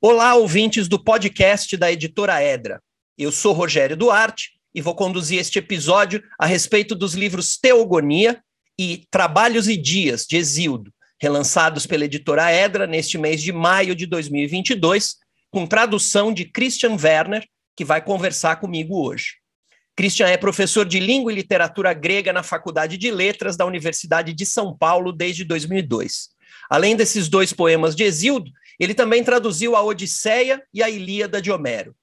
Olá, ouvintes do podcast da editora Edra. Eu sou Rogério Duarte e vou conduzir este episódio a respeito dos livros Teogonia e Trabalhos e Dias, de Exildo, relançados pela editora Edra neste mês de maio de 2022, com tradução de Christian Werner, que vai conversar comigo hoje. Christian é professor de língua e literatura grega na Faculdade de Letras da Universidade de São Paulo desde 2002. Além desses dois poemas de Exildo, ele também traduziu a Odisseia e a Ilíada de Homero.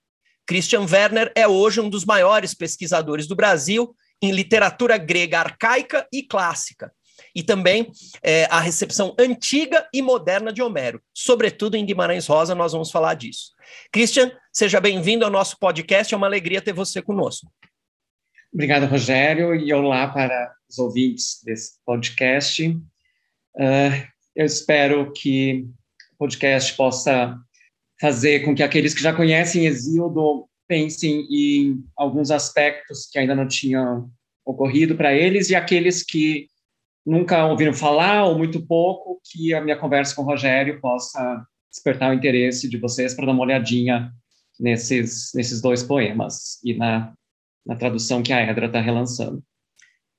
Christian Werner é hoje um dos maiores pesquisadores do Brasil em literatura grega arcaica e clássica, e também é, a recepção antiga e moderna de Homero, sobretudo em Guimarães Rosa, nós vamos falar disso. Christian, seja bem-vindo ao nosso podcast, é uma alegria ter você conosco. Obrigado, Rogério, e olá para os ouvintes desse podcast. Uh, eu espero que podcast possa fazer com que aqueles que já conhecem Exildo pensem em alguns aspectos que ainda não tinham ocorrido para eles e aqueles que nunca ouviram falar ou muito pouco, que a minha conversa com o Rogério possa despertar o interesse de vocês para dar uma olhadinha nesses, nesses dois poemas e na, na tradução que a Edra está relançando.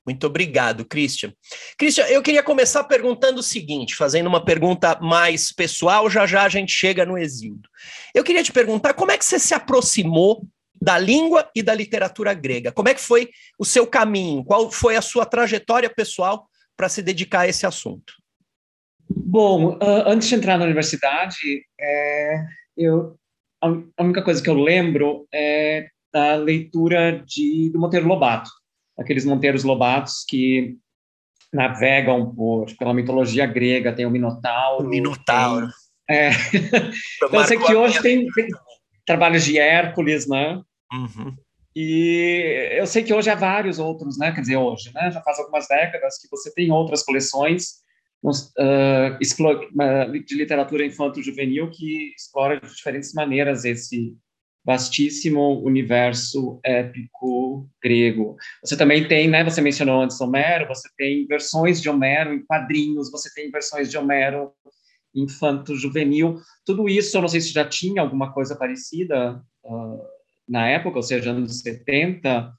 Muito obrigado, Christian. Christian, eu queria começar perguntando o seguinte, fazendo uma pergunta mais pessoal, já já a gente chega no exílio. Eu queria te perguntar como é que você se aproximou da língua e da literatura grega? Como é que foi o seu caminho? Qual foi a sua trajetória pessoal para se dedicar a esse assunto? Bom, antes de entrar na universidade, é, eu, a única coisa que eu lembro é da leitura de, do Monteiro Lobato aqueles Monteiros Lobatos que navegam por, pela mitologia grega, tem o Minotauro. O Minotauro. Tem, é. então, eu sei que hoje tem, tem, trabalhos de Hércules, né? Uhum. E eu sei que hoje há vários outros, né? Quer dizer, hoje, né? Já faz algumas décadas que você tem outras coleções uh, de literatura infanto-juvenil que explora de diferentes maneiras esse vastíssimo universo épico grego. Você também tem, né, você mencionou antes Homero, você tem versões de Homero em quadrinhos, você tem versões de Homero infanto-juvenil. Tudo isso, eu não sei se já tinha alguma coisa parecida uh, na época, ou seja, anos 70,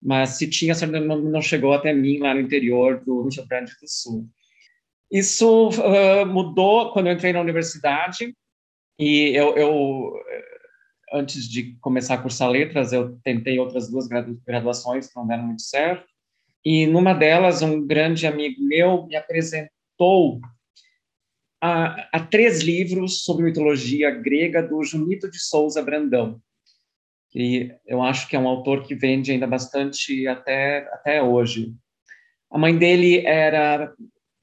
mas se tinha, não, não chegou até mim lá no interior do Rio Grande do Sul. Isso uh, mudou quando eu entrei na universidade, e eu, eu antes de começar a cursar letras, eu tentei outras duas graduações que não deram muito certo. E numa delas, um grande amigo meu me apresentou a, a três livros sobre mitologia grega do Junito de Souza Brandão. E eu acho que é um autor que vende ainda bastante até, até hoje. A mãe dele era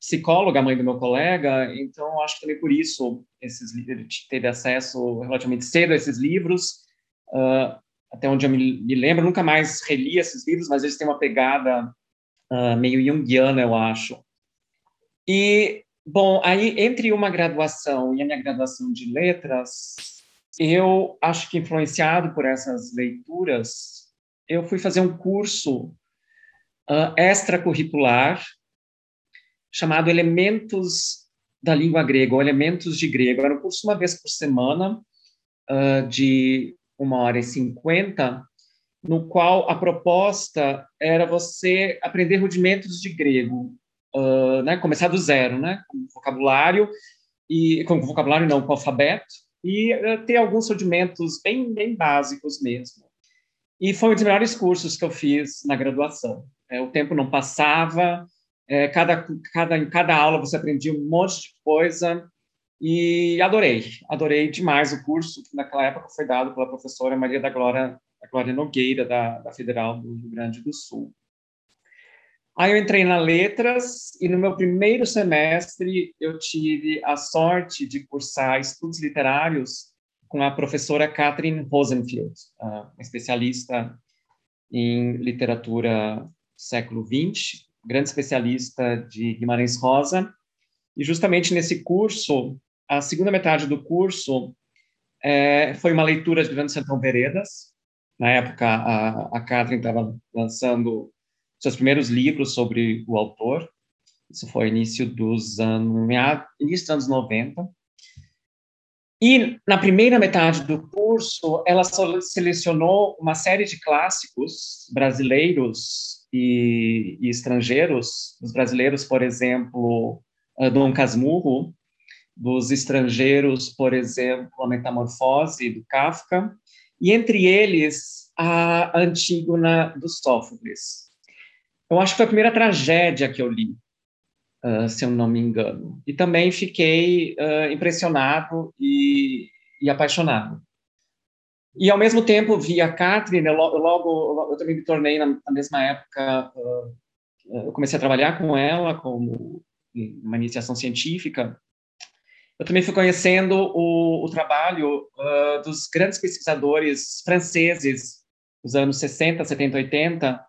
psicóloga, mãe do meu colega, então acho que também por isso esses, ele teve acesso relativamente cedo a esses livros, uh, até onde eu me, me, lembro, nunca mais reli esses livros, mas eles têm uma pegada uh, meio junguiana, eu acho. E, bom, aí entre uma graduação e a minha graduação de letras, eu acho que influenciado por essas leituras, eu fui fazer um curso uh, extracurricular chamado Elementos da Língua Grega, ou Elementos de Grego. Era um curso uma vez por semana, uh, de uma hora e cinquenta, no qual a proposta era você aprender rudimentos de grego, uh, né, começar do zero, né, com vocabulário, e com vocabulário não, com alfabeto, e uh, ter alguns rudimentos bem, bem básicos mesmo. E foi um dos melhores cursos que eu fiz na graduação. É, o tempo não passava, é, cada, cada, em cada aula você aprendia um monte de coisa e adorei, adorei demais o curso, que naquela época foi dado pela professora Maria da Glória, da Glória Nogueira, da, da Federal do Rio Grande do Sul. Aí eu entrei na letras e no meu primeiro semestre eu tive a sorte de cursar estudos literários com a professora Catherine Rosenfield, uma especialista em literatura século XX, grande especialista de Guimarães Rosa, e justamente nesse curso, a segunda metade do curso é, foi uma leitura de Grande Sertão Veredas. Na época, a, a Catherine estava lançando seus primeiros livros sobre o autor. Isso foi início dos anos, início dos anos 90. E na primeira metade do curso, ela selecionou uma série de clássicos brasileiros e, e estrangeiros. Os brasileiros, por exemplo, Dom Casmurro, dos estrangeiros, por exemplo, a Metamorfose do Kafka, e entre eles a Antígona do Sófocles. Eu acho que foi a primeira tragédia que eu li, uh, se eu não me engano. E também fiquei uh, impressionado e, e, apaixonado. E, ao mesmo tempo, vi a Catherine, eu logo, eu também me tornei, na, mesma época, eu comecei a trabalhar com ela como uma iniciação científica, eu também fui conhecendo o, o trabalho uh, dos grandes pesquisadores franceses dos anos 60, 70, 80,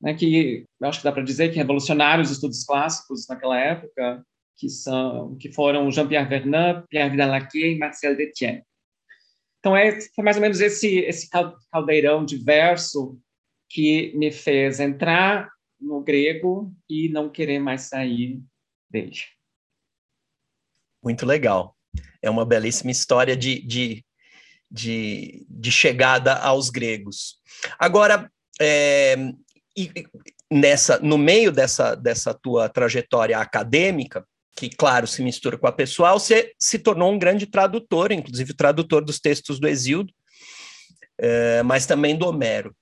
né, que acho que dá para dizer que revolucionários os estudos clássicos naquela época, que são que foram Jean-Pierre Vernant, Pierre Vidal-Naquet e Marcel Detienne. Então é foi mais ou menos esse esse caldeirão diverso que me fez entrar no grego e não querer mais sair dele. Muito legal. É uma belíssima história de, de, de, de chegada aos gregos. Agora, é, e, nessa, no meio dessa, dessa tua trajetória acadêmica, que, claro, se mistura com a pessoal, você se tornou um grande tradutor, inclusive tradutor dos textos do Exíodo, é, mas também do Homero.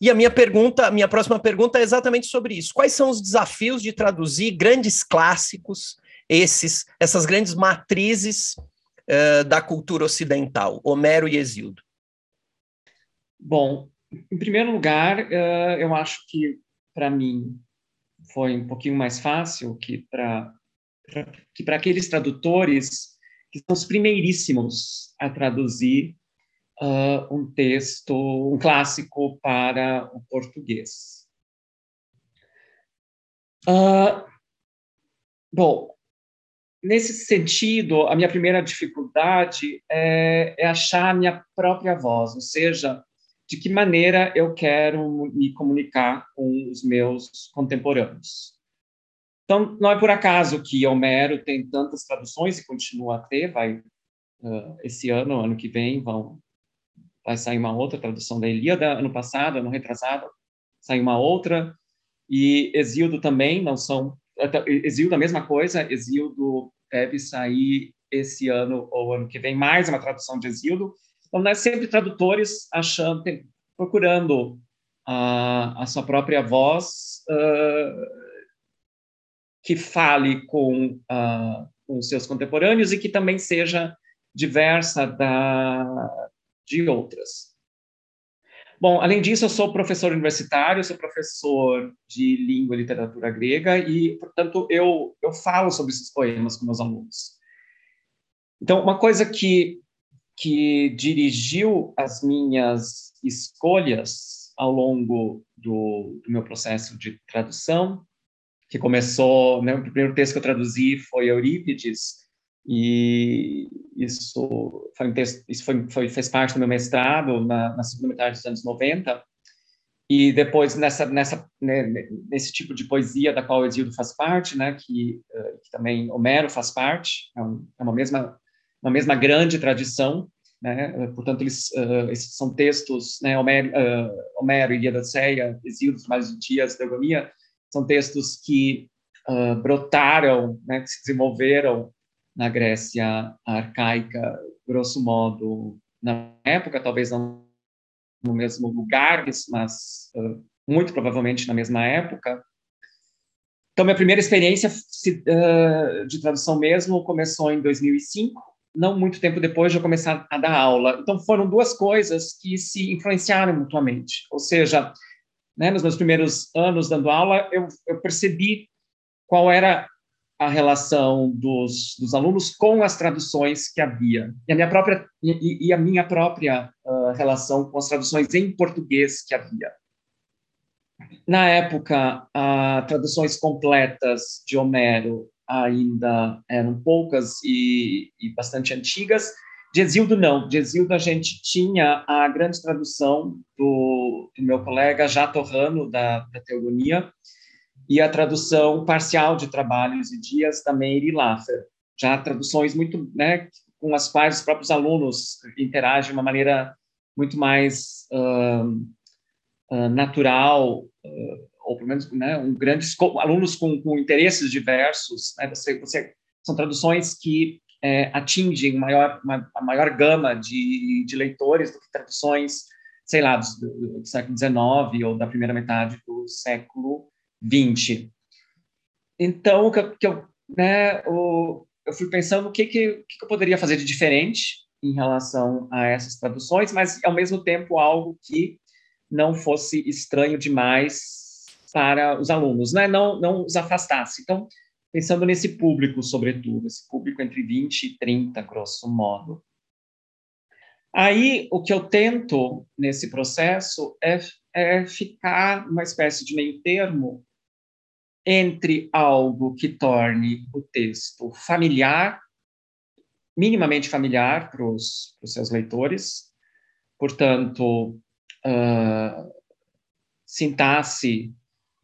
E a minha pergunta, a minha próxima pergunta é exatamente sobre isso. Quais são os desafios de traduzir grandes clássicos esses, essas grandes matrizes uh, da cultura ocidental, Homero e Exildo? Bom, em primeiro lugar, uh, eu acho que para mim foi um pouquinho mais fácil que para que para aqueles tradutores que são os primeiríssimos a traduzir uh, um texto, um clássico para o português. Uh, bom, nesse sentido, a minha primeira dificuldade é, é, achar a minha própria voz, ou seja, de que maneira eu quero me comunicar com os meus contemporâneos. Então, não é por acaso que Homero tem tantas traduções e continua a ter, vai uh, esse ano, ano que vem, vão vai sair uma outra tradução da Ilíada, ano passado, ano retrasado, saiu uma outra, e Exildo também, não são Exildo a mesma coisa, Exildo deve sair esse ano ou ano que vem mais uma tradução de Exildo. Então, nós sempre tradutores achando, procurando a, a sua própria voz uh, que fale com, uh, com seus contemporâneos e que também seja diversa da, de outras. Bom, além disso, eu sou professor universitário, sou professor de língua e literatura grega e, portanto, eu, eu falo sobre esses poemas com meus alunos. Então, uma coisa que, que dirigiu as minhas escolhas ao longo do, do meu processo de tradução, que começou, né, o primeiro texto que eu traduzi foi Eurípides, e isso foi um texto, isso foi, foi, fez parte do meu mestrado na, na, segunda metade dos anos 90 e depois nessa nessa né, nesse tipo de poesia da qual o faz parte, né, que, uh, que também Homero faz parte, é, um, é, uma mesma uma mesma grande tradição, né, portanto eles uh, esses são textos, né, Homero, uh, Homero Ilíada Odisseia, Exildo, mais Dias, Teogonia, são textos que brotaram, né, que se desenvolveram na Grécia arcaica, grosso modo, na época, talvez não no mesmo lugar, mas uh, muito provavelmente na mesma época. Então, minha primeira experiência uh, de tradução mesmo começou em 2005, não muito tempo depois de eu começar a dar aula. Então, foram duas coisas que se influenciaram mutuamente. Ou seja, né, nos meus primeiros anos dando aula, eu, eu percebi qual era a relação dos, dos alunos com as traduções que havia e a minha própria e, e a minha própria uh, relação com as traduções em português que havia. Na época, as traduções completas de Homero ainda eram poucas e, e bastante antigas. De Exildo, não. De Exildo, a gente tinha a grande tradução do, do meu colega Jato Rano, da, da Teogonia, e a tradução parcial de trabalhos e dias da Mary Laffer. Já traduções muito, né, com as quais os próprios alunos interagem de uma maneira muito mais uh, uh, natural, uh, ou pelo menos né, um grande alunos com, com interesses diversos. Né, você, você, são traduções que é, atingem maior, uma, a maior gama de, de leitores do que traduções, sei lá, do, do século XIX ou da primeira metade do século XX. Então, que, eu, que eu, né, o, eu fui pensando o que, que, que eu poderia fazer de diferente em relação a essas traduções, mas ao mesmo tempo algo que não fosse estranho demais para os alunos, né? não, não os afastasse. Então, pensando nesse público, sobretudo, esse público entre 20 e 30, grosso modo. Aí, o que eu tento nesse processo é, é ficar uma espécie de meio termo entre algo que torne o texto familiar, minimamente familiar para os, seus leitores, portanto, uh, sintaxe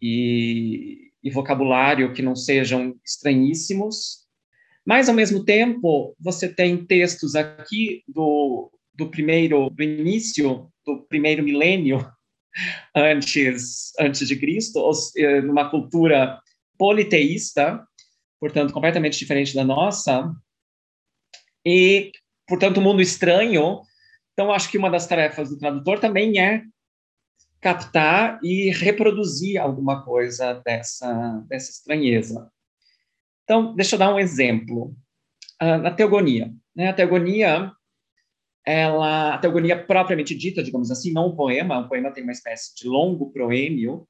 e, e vocabulário que não sejam estranhíssimos, mas, ao mesmo tempo, você tem textos aqui do, do primeiro, do início do primeiro milênio antes, antes de Cristo, eh, numa cultura politeísta, portanto, completamente diferente da nossa, e, portanto, um mundo estranho. Então, acho que uma das tarefas do tradutor também é captar e reproduzir alguma coisa dessa, dessa estranheza. Então, deixa eu dar um exemplo. Uh, na teogonia. Né? A teogonia ela, a teogonia propriamente dita, digamos assim, não um poema, um poema tem uma espécie de longo proêmio,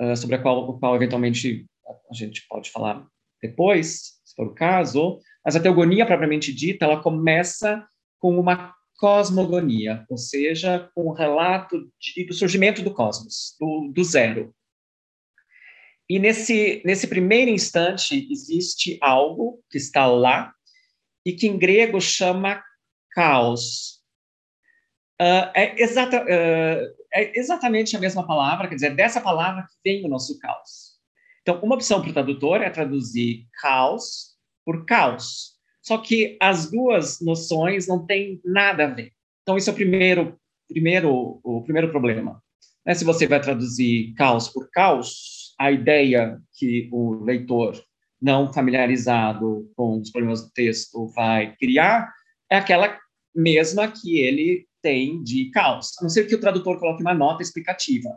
uh, sobre a qual, o qual eventualmente a gente pode falar depois, se for o caso, mas a teogonia propriamente dita, ela começa com uma cosmogonia, ou seja, com um relato de, do surgimento do cosmos, do, do zero. E nesse, nesse primeiro instante existe algo que está lá e que em grego chama caos. Uh, é, exata, uh, é, exatamente a mesma palavra, quer dizer, dessa palavra que vem o nosso caos. Então, uma opção para o tradutor é traduzir caos por caos. Só que as duas noções não têm nada a ver. Então, esse é o primeiro, primeiro, o primeiro problema. Né? Se você vai traduzir caos por caos, a ideia que o leitor não familiarizado com os problemas do texto vai criar é aquela mesma que ele tem de caos, a não ser que o tradutor coloque uma nota explicativa,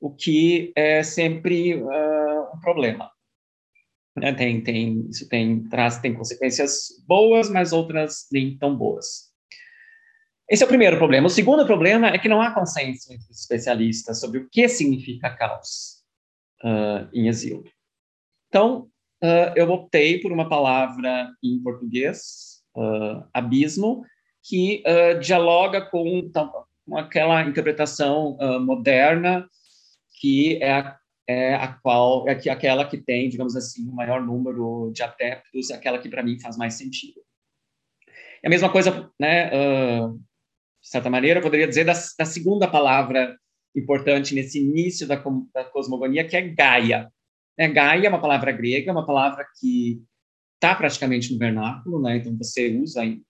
o que é sempre uh, um problema. Né? Tem, tem, isso tem, traz, tem consequências boas, mas outras nem tão boas. Esse é o primeiro problema. O segundo problema é que não há consenso entre os especialistas sobre o que significa caos uh, em exílio. Então, uh, eu optei por uma palavra em português, uh, abismo, que uh, dialoga com, então, com, aquela interpretação uh, moderna que é a, é a qual é que aquela que tem, digamos assim, o maior número de adeptos, aquela que para mim faz mais sentido. É a mesma coisa, né? Uh, de certa maneira, eu poderia dizer da, da segunda palavra importante nesse início da, da cosmogonia, que é Gaia. É, Gaia é uma palavra grega, é uma palavra que está praticamente no vernáculo, né? Então você usa em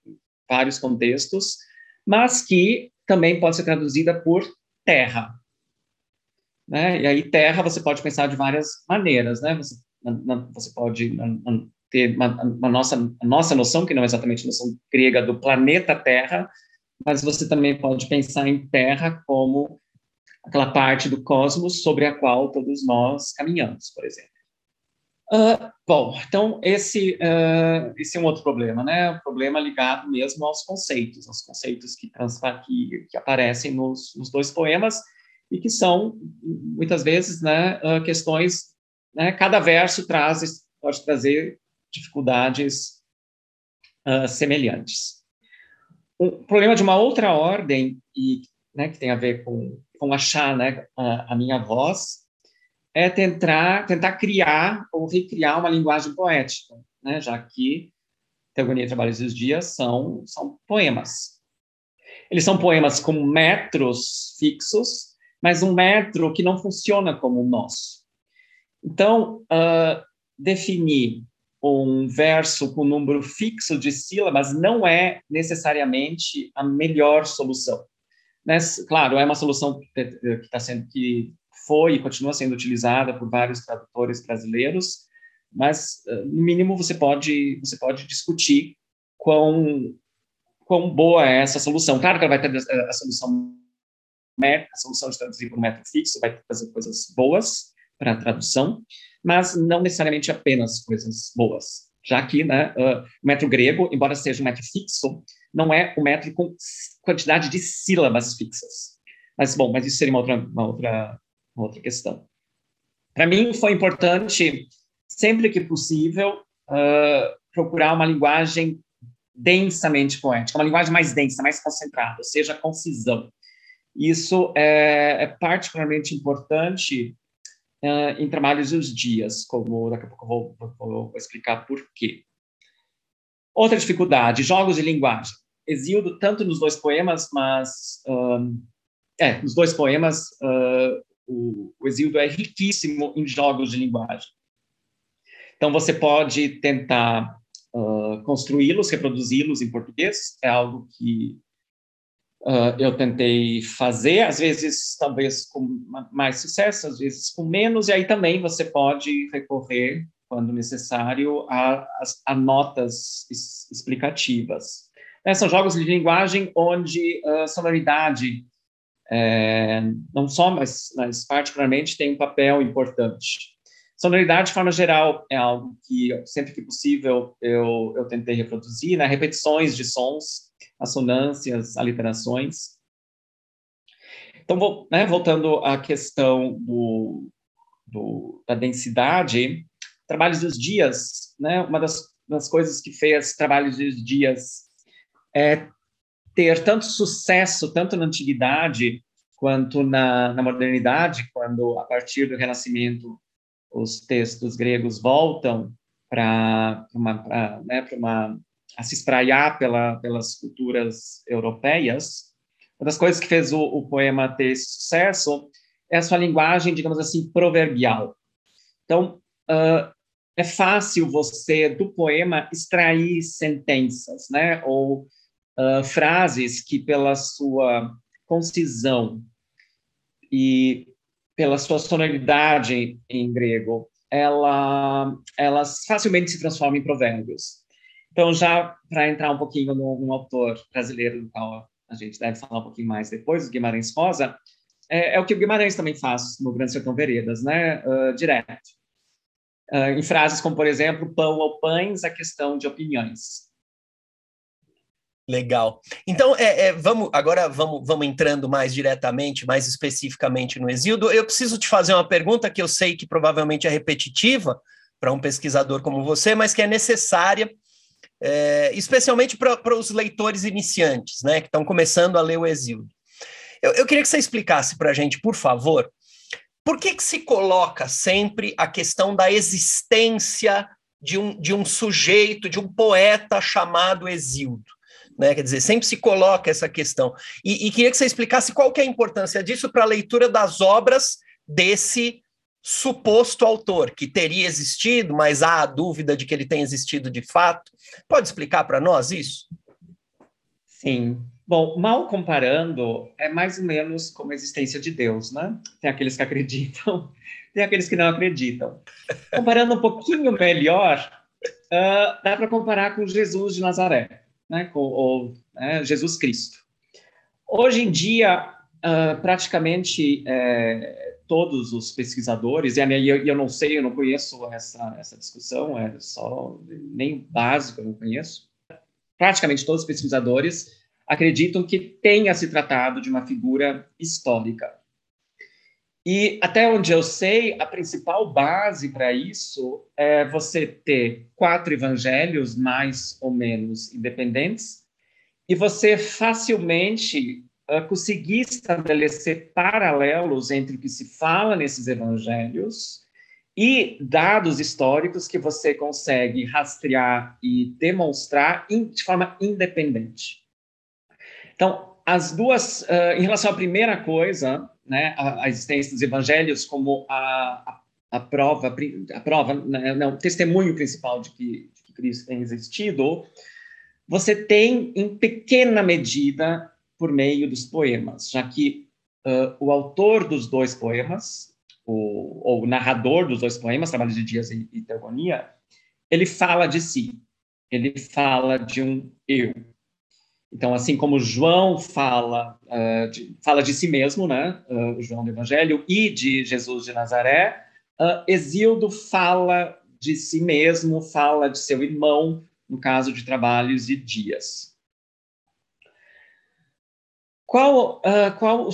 vários contextos, mas que também pode ser traduzida por terra. Né? E aí, terra você pode pensar de várias maneiras. Né? Você, você pode ter uma, uma, nossa, a nossa noção, que não é exatamente a noção grega do planeta Terra, mas você também pode pensar em terra como aquela parte do cosmos sobre a qual todos nós caminhamos, por exemplo. Uh, bom, então esse, uh, esse é um outro problema, né? O problema ligado mesmo aos conceitos, aos conceitos que, que, que aparecem nos, nos, dois poemas e que são muitas vezes, né, uh, questões. Né, cada verso traz pode trazer dificuldades semelhantes. Um problema de uma outra ordem e né, que tem a ver com, com achar né, a, a minha voz é tentar, tentar criar ou recriar uma linguagem poética, né? já que Teogonia e Trabalhos dos Dias são, são poemas. Eles são poemas com metros fixos, mas um metro que não funciona como o nosso. Então, uh, definir um verso com número fixo de sílabas não é necessariamente a melhor solução. Né? Claro, é uma solução que está sendo que foi e continua sendo utilizada por vários tradutores brasileiros, mas eh, no mínimo você pode você pode discutir quão quão boa é essa solução. Claro que ela vai ter a solução a solução de traduzir por método fixo vai fazer coisas boas para a tradução, mas não necessariamente apenas coisas boas. Já que né, uh, o método grego, embora seja um método fixo, não é um método com quantidade de sílabas fixas. Mas, bom, mas isso seria uma outra, uma outra, uma outra questão. Para mim, foi importante, sempre que possível, uh, procurar uma linguagem densamente poética, uma linguagem mais densa, mais concentrada, ou seja, concisão. Isso é, é particularmente importante uh, em trabalhos dos dias, como daqui a pouco eu vou, vou, vou, explicar por quê. Outra dificuldade, jogos de linguagem. Exildo tanto nos dois poemas, mas um, é, nos dois poemas uh, o, o Exildo é riquíssimo em jogos de linguagem. Então você pode tentar uh, construí-los, reproduzi-los em português, é algo que Uh, eu tentei fazer, às vezes talvez com mais sucesso, às vezes com menos, e aí também você pode recorrer, quando necessário, a, a, notas explicativas. É, são jogos de linguagem onde a sonoridade, é, não só, mas, mas particularmente, tem um papel importante. Sonoridade, de forma geral, é algo que, sempre que possível, eu, eu tentei reproduzir, né? repetições de sons, assonâncias, aliterações. Então, vou, né, voltando à questão do, do, da densidade, trabalhos dos dias, né, uma das, das coisas que fez trabalhos dos dias é ter tanto sucesso, tanto na antiguidade quanto na, na modernidade, quando, a partir do Renascimento, os textos gregos voltam para uma, né, uma a se espraiar pela, pelas culturas europeias, uma das coisas que fez o, o, poema ter esse sucesso é a sua linguagem, digamos assim, proverbial. Então, uh, é fácil você, do poema, extrair sentenças, né? Ou uh, frases que, pela sua concisão e pela sua sonoridade em grego, ela, elas facilmente se transformam em provérbios. Então, já para entrar um pouquinho num, autor brasileiro, do qual a gente deve falar um pouquinho mais depois, o Guimarães Rosa, é, é, o que o Guimarães também faz no Grande Sertão Veredas, né? Uh, direto. Uh, em frases como, por exemplo, pão ou pães, a questão de opiniões. Legal. Então, é, é, vamos agora vamos, vamos entrando mais diretamente, mais especificamente no Exildo. Eu preciso te fazer uma pergunta que eu sei que provavelmente é repetitiva para um pesquisador como você, mas que é necessária é, especialmente para os leitores iniciantes, né, que estão começando a ler o Exílio. Eu, eu queria que você explicasse para a gente, por favor, por que, que se coloca sempre a questão da existência de um, de um sujeito, de um poeta chamado Exildo? Né? Quer dizer, sempre se coloca essa questão. E, e queria que você explicasse qual que é a importância disso para a leitura das obras desse suposto autor, que teria existido, mas há a dúvida de que ele tenha existido de fato. Pode explicar para nós isso? Sim. Bom, mal comparando, é mais ou menos como a existência de Deus, né? Tem aqueles que acreditam, tem aqueles que não acreditam. Comparando um pouquinho melhor, uh, dá para comparar com Jesus de Nazaré, né? Ou né, Jesus Cristo. Hoje em dia, uh, praticamente é, todos os pesquisadores, e eu, eu não sei, eu não conheço essa, essa discussão, é só nem básico, eu não conheço. Praticamente todos os pesquisadores acreditam que tenha se tratado de uma figura histórica. E até onde eu sei, a principal base para isso é você ter quatro evangelhos mais ou menos independentes e você facilmente uh, conseguir estabelecer paralelos entre o que se fala nesses evangelhos e dados históricos que você consegue rastrear e demonstrar in, de forma independente. Então, as duas, uh, em relação à primeira coisa, né, a, a, existência dos evangelhos como a, a prova, a prova, né, não, o testemunho principal de que, de que Cristo tem existido, você tem em pequena medida por meio dos poemas, já que uh, o autor dos dois poemas, o, ou o narrador dos dois poemas, Trabalho de Dias e Teogonia, ele fala de si, ele fala de um eu. Então, assim como João fala, uh, de, fala de si mesmo, né, uh, João do Evangelho, e de Jesus de Nazaré, uh, Exildo fala de si mesmo, fala de seu irmão, no caso de Trabalhos e Dias. Qual, qual,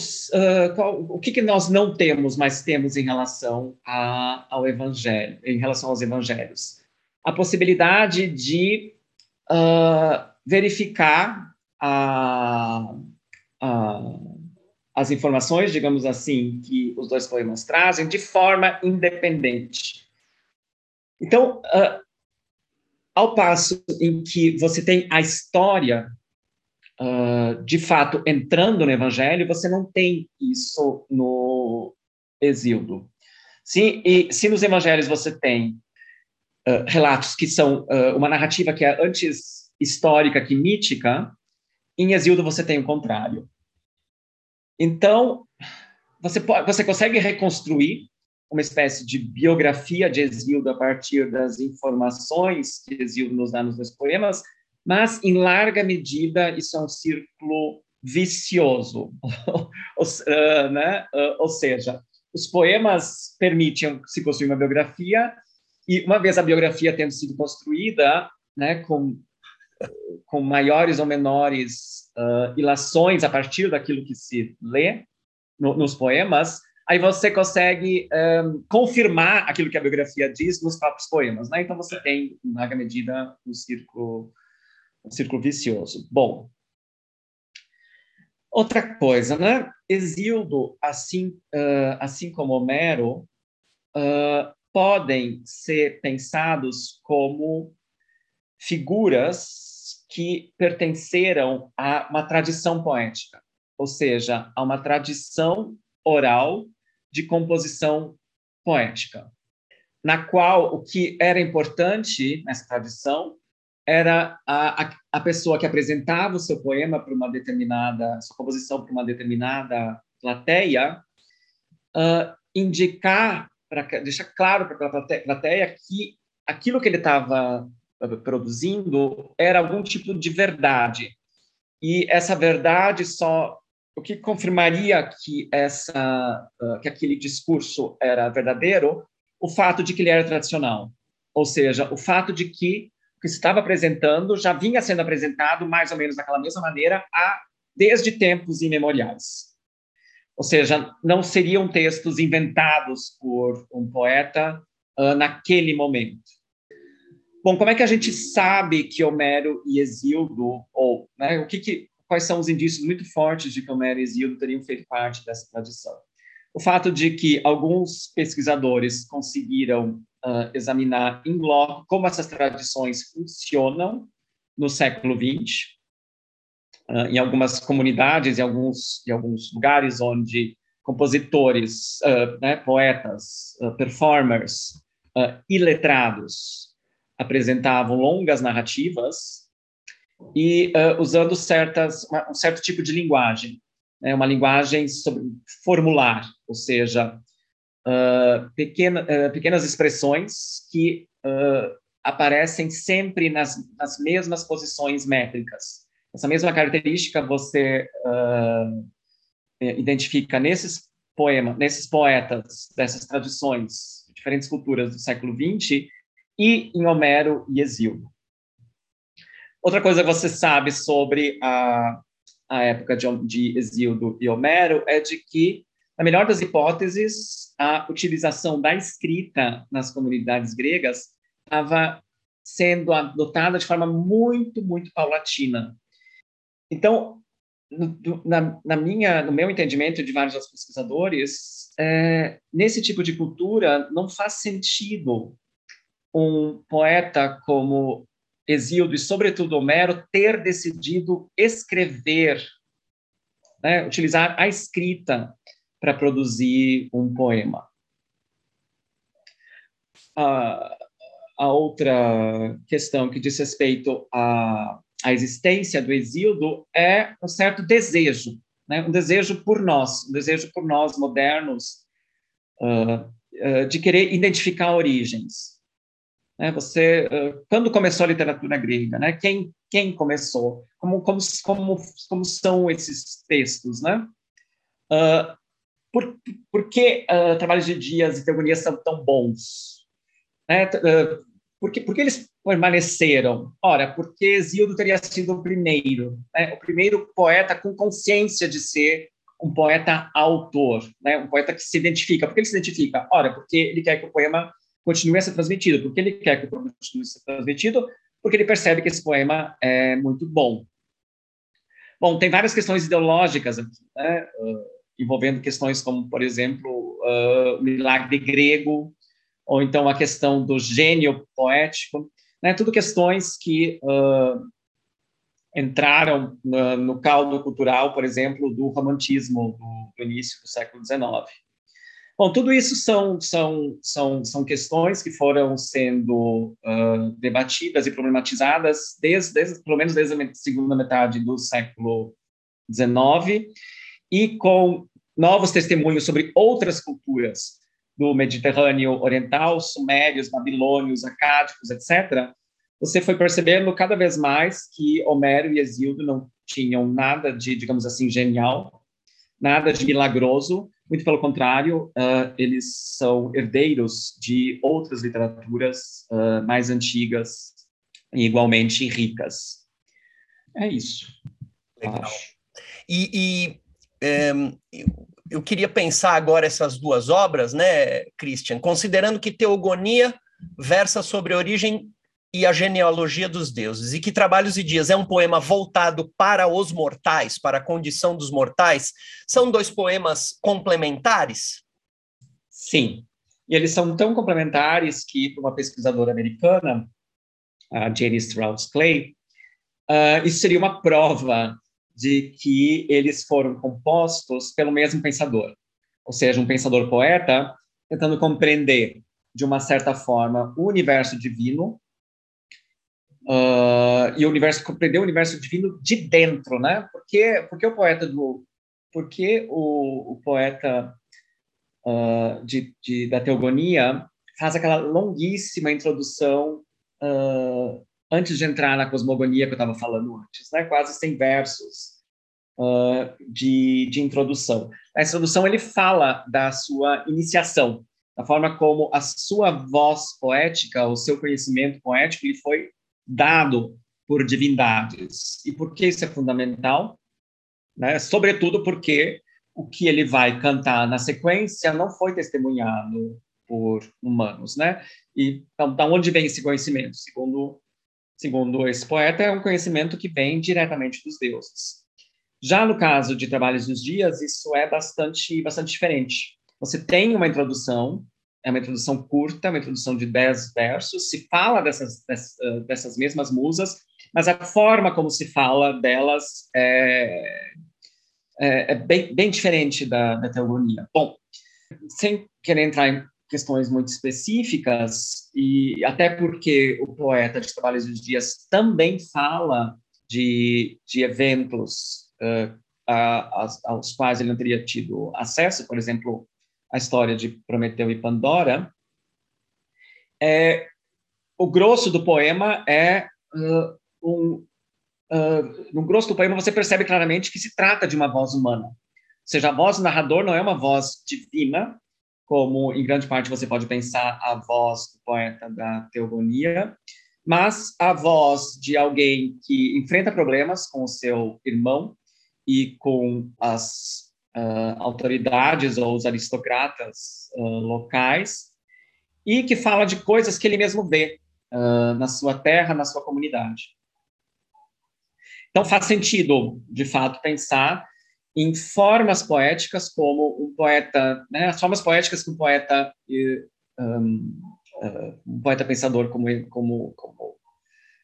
qual, o que, que, nós não temos, mas temos em relação a, ao Evangelho, em relação aos Evangelhos? A possibilidade de verificar a, a, as informações, digamos assim, que os dois poemas trazem de forma independente. Então, ao passo em que você tem a história uh, de fato entrando no Evangelho, você não tem isso no Exíodo. Se, e, se nos Evangelhos você tem uh, relatos que são uh, uma narrativa que é antes histórica que mítica, em Exíodo você tem o contrário. Então, você, pode, você consegue reconstruir uma espécie de biografia de Exíodo a partir das informações que Exíodo nos dá nos dois poemas, mas em larga medida isso é um círculo vicioso, uh, né? Uh, ou seja, os poemas permitem se construir uma biografia e uma vez a biografia tendo sido construída, né, com com maiores ou menores uh, ilações a partir daquilo que se lê no, nos poemas, aí você consegue um, confirmar aquilo que a biografia diz nos próprios poemas, né? Então você tem, em larga medida, um círculo um círculo vicioso. Bom, outra coisa, né? Exildo, assim, uh, assim como Homero, uh, podem ser pensados como figuras que pertenceram a uma tradição poética, ou seja, a uma tradição oral de composição poética, na qual o que era importante nessa tradição era a, a, a, pessoa que apresentava o seu poema para uma determinada, sua composição para uma determinada plateia, uh, indicar, para deixar claro para aquela plateia que aquilo que ele estava produzindo era algum tipo de verdade. E essa verdade só o que confirmaria que essa uh, que aquele discurso era verdadeiro, o fato de que ele era tradicional, ou seja, o fato de que que se estava apresentando já vinha sendo apresentado mais ou menos daquela mesma maneira há, desde tempos imemoriais. Ou seja, não seriam textos inventados por um poeta uh, naquele momento. Bom, como é que a gente sabe que Homero e Exildo, ou né, o que, que quais são os indícios muito fortes de que Homero e Exildo teriam feito parte dessa tradição? O fato de que alguns pesquisadores conseguiram uh, examinar em loco como essas tradições funcionam no século XX, uh, ah, em algumas comunidades, em alguns, em alguns lugares onde compositores, uh, né, poetas, performers, iletrados apresentavam longas narrativas e usando certas, uma, um certo tipo de linguagem, né, uma linguagem sobre formular, ou seja, uh, pequena, uh, pequenas expressões que uh, aparecem sempre nas, nas, mesmas posições métricas. Essa mesma característica você identifica nesses poemas, nesses poetas dessas tradições, diferentes culturas do século XX e em Homero e Exílio. Outra coisa que você sabe sobre a, a época de, de Exílio e Homero é de que na melhor das hipóteses, a utilização da escrita nas comunidades gregas estava sendo adotada de forma muito, muito paulatina. Então, no, na, na, minha, no meu entendimento de vários outros pesquisadores, é, nesse tipo de cultura não faz sentido um poeta como Exíodo e, sobretudo, Homero ter decidido escrever, né, utilizar a escrita para produzir um poema. a, a outra questão que diz respeito à, à existência do Exíodo é um certo desejo, né? um desejo por nós, um desejo por nós modernos uh, uh, de querer identificar origens. Né? Você, uh, quando começou a literatura grega, né? Quem quem começou? Como como como como são esses textos, né? por, por que trabalhos de Dias e Teogonias são tão bons? Né? Uh, por, que, por que eles permaneceram? Ora, porque Exildo teria sido o primeiro, né? o primeiro poeta com consciência de ser um poeta autor, né? um poeta que se identifica. Por que ele se identifica? Ora, porque ele quer que o poema continue a ser transmitido. Por que ele quer que o poema continue a ser transmitido? Porque ele percebe que esse poema é muito bom. Bom, tem várias questões ideológicas aqui, né? uh, envolvendo questões como, por exemplo, uh, o milagre grego, ou então a questão do gênio poético, né? Tudo questões que uh, entraram no, no caldo cultural, por exemplo, do romantismo do, do início do século XIX. Bom, tudo isso são, são, são, são questões que foram sendo uh, debatidas e problematizadas desde, desde, pelo menos desde a segunda metade do século XIX, e com novos testemunhos sobre outras culturas do Mediterrâneo Oriental, sumérios, babilônios, acádicos, etc., você foi percebendo cada vez mais que Homero e Exildo não tinham nada de, digamos assim, genial, nada de milagroso, muito pelo contrário, uh, eles são herdeiros de outras literaturas uh, mais antigas e igualmente ricas. É isso. Legal. Acho. E, e é, eu queria pensar agora essas duas obras, né, Christian, considerando que Teogonia versa sobre a origem e a genealogia dos deuses, e que Trabalhos e Dias é um poema voltado para os mortais, para a condição dos mortais, são dois poemas complementares? Sim, e eles são tão complementares que, uma pesquisadora americana, a Jane Strauss Clay, uh, isso seria uma prova de que eles foram compostos pelo mesmo pensador, ou seja, um pensador poeta tentando compreender de uma certa forma o universo divino uh, e o universo compreender o universo divino de dentro, né? Porque porque o poeta do porque o, o poeta uh, de, de, da teogonia faz aquela longuíssima introdução uh, antes de entrar na cosmogonia que eu estava falando antes, né? quase 100 versos de, de introdução. Na introdução, ele fala da sua iniciação, da forma como a sua voz poética, o seu conhecimento poético, lhe foi dado por divindades. E por que isso é fundamental? Né? Sobretudo porque o que ele vai cantar na sequência não foi testemunhado por humanos, né? E então, da onde vem esse conhecimento? Segundo segundo esse poeta, é um conhecimento que vem diretamente dos deuses. Já no caso de Trabalhos dos Dias, isso é bastante, bastante diferente. Você tem uma introdução, é uma introdução curta, uma introdução de dez versos, se fala dessas, dessas, mesmas musas, mas a forma como se fala delas é, é, é bem, bem, diferente da, da teogonia. Bom, sem querer entrar em questões muito específicas, e até porque o poeta de Trabalhos dos Dias também fala de, de eventos uh, a, aos quais ele não teria tido acesso, por exemplo, a história de Prometeu e Pandora, é, o grosso do poema é uh, um, uh, no grosso do poema você percebe claramente que se trata de uma voz humana. Ou seja, a voz do narrador não é uma voz divina, como em grande parte você pode pensar a voz do poeta da teogonia, mas a voz de alguém que enfrenta problemas com o seu irmão e com as uh, autoridades ou os aristocratas uh, locais e que fala de coisas que ele mesmo vê uh, na sua terra, na sua comunidade. Então faz sentido, de fato, pensar em formas poéticas como um poeta, né, as formas poéticas que um poeta um, um poeta pensador como como como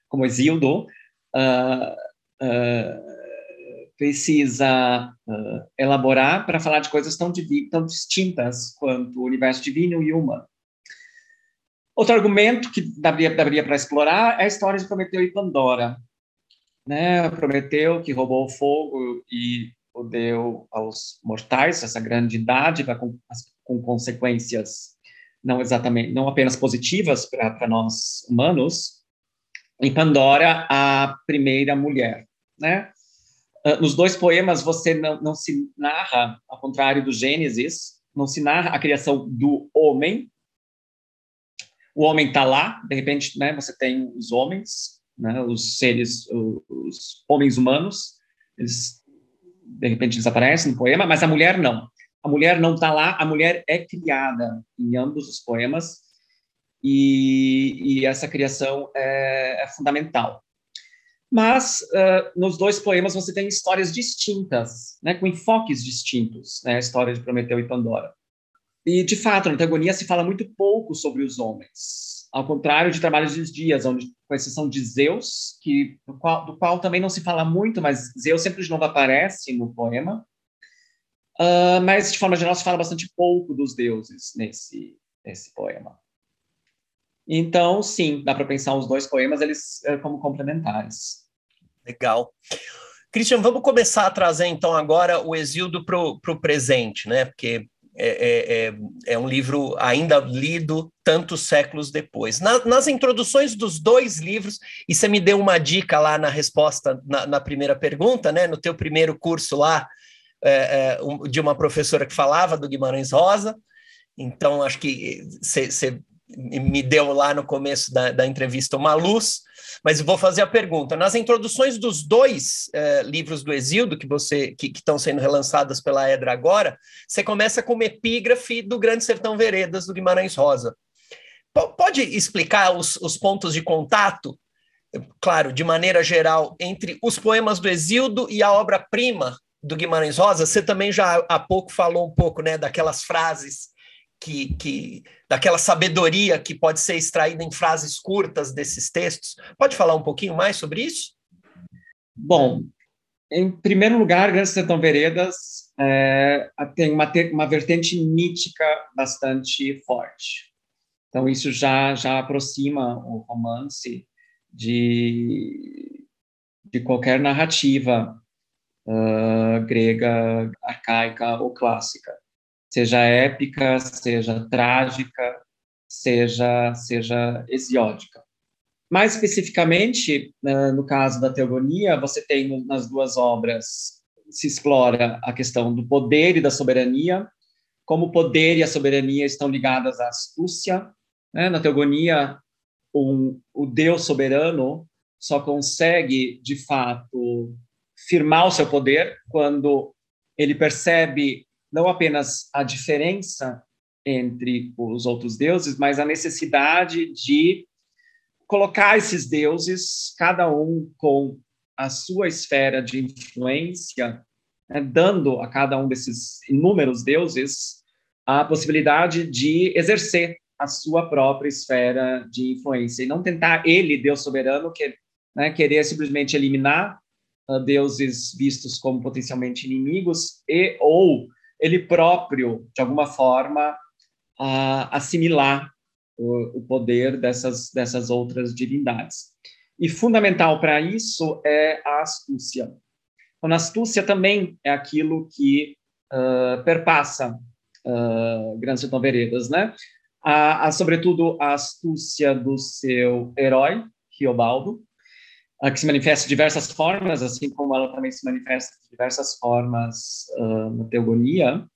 como Exildo uh, uh, precisa elaborar para falar de coisas tão, tão distintas quanto o universo divino e humano. Outro argumento que daria, daria para explorar é a história de Prometeu e Pandora. Né? Prometeu que roubou o fogo e o deu aos mortais, essa grande dádiva com, com consequências não exatamente, não apenas positivas para nós humanos. Em Pandora, a primeira mulher, né? Ah, nos dois poemas você não, não se narra, ao contrário do Gênesis, não se narra a criação do homem, o homem está lá, de repente, né, você tem os homens, né, os seres, os homens humanos, eles de repente desaparecem no poema, mas a mulher não. A mulher não está lá, a mulher é criada em ambos os poemas e, e essa criação é, é fundamental. Mas uh, nos dois poemas você tem histórias distintas, né, com enfoques distintos, né, a história de Prometeu e Pandora. E, de fato, na antagonia se fala muito pouco sobre os homens, ao contrário de Trabalhos dos Dias, onde, com exceção de Zeus, que, do, qual, do qual também não se fala muito, mas Zeus sempre de novo aparece no poema. Uh, mas, de forma geral, se fala bastante pouco dos deuses nesse, nesse poema. Então, sim, dá para pensar os dois poemas eles eh, como complementares. Legal. Christian, vamos começar a trazer então agora o Exildo para o presente, né? Porque é, é, é, é, um livro ainda lido tantos séculos depois. Na, nas introduções dos dois livros, e você me deu uma dica lá na resposta na, na primeira pergunta, né? No teu primeiro curso lá, é, é, um, de uma professora que falava do Guimarães Rosa. Então, acho que você me deu lá no começo da, da, entrevista uma luz, mas vou fazer a pergunta. Nas introduções dos dois eh, livros do Exildo que você que estão sendo relançadas pela Edra agora, você começa com uma epígrafe do Grande Sertão Veredas do Guimarães Rosa. P pode explicar os, os pontos de contato, claro, de maneira geral, entre os poemas do Exildo e a obra-prima do Guimarães Rosa? Você também já há pouco falou um pouco, né, daquelas frases que, que daquela sabedoria que pode ser extraída em frases curtas desses textos. Pode falar um pouquinho mais sobre isso? Bom, em primeiro lugar, Grande Sertão Veredas é, tem uma, uma vertente mítica bastante forte. Então, isso já, já aproxima o romance de, de qualquer narrativa uh, grega, arcaica ou clássica seja épica, seja trágica, seja, seja hesiódica. Mais especificamente, né, no caso da teogonia, você tem nas duas obras se explora a questão do poder e da soberania, como o poder e a soberania estão ligadas à astúcia. Né? Na teogonia, um, o Deus soberano só consegue, de fato, firmar o seu poder quando ele percebe não apenas a diferença entre os outros deuses, mas a necessidade de colocar esses deuses, cada um com a sua esfera de influência, né, dando a cada um desses inúmeros deuses a possibilidade de exercer a sua própria esfera de influência e não tentar ele, Deus soberano, que, né, querer simplesmente eliminar uh, deuses vistos como potencialmente inimigos e ou ele próprio, de alguma forma, assimilar o, o poder dessas, dessas outras divindades. E fundamental para isso é a astúcia. Então, a astúcia também é aquilo que uh, perpassa uh, Grandes Sertão Veredas, né? A, a, sobretudo, a astúcia do seu herói, Riobaldo, que se manifesta de diversas formas, assim como ela também se manifesta de diversas formas uh, na teogonia.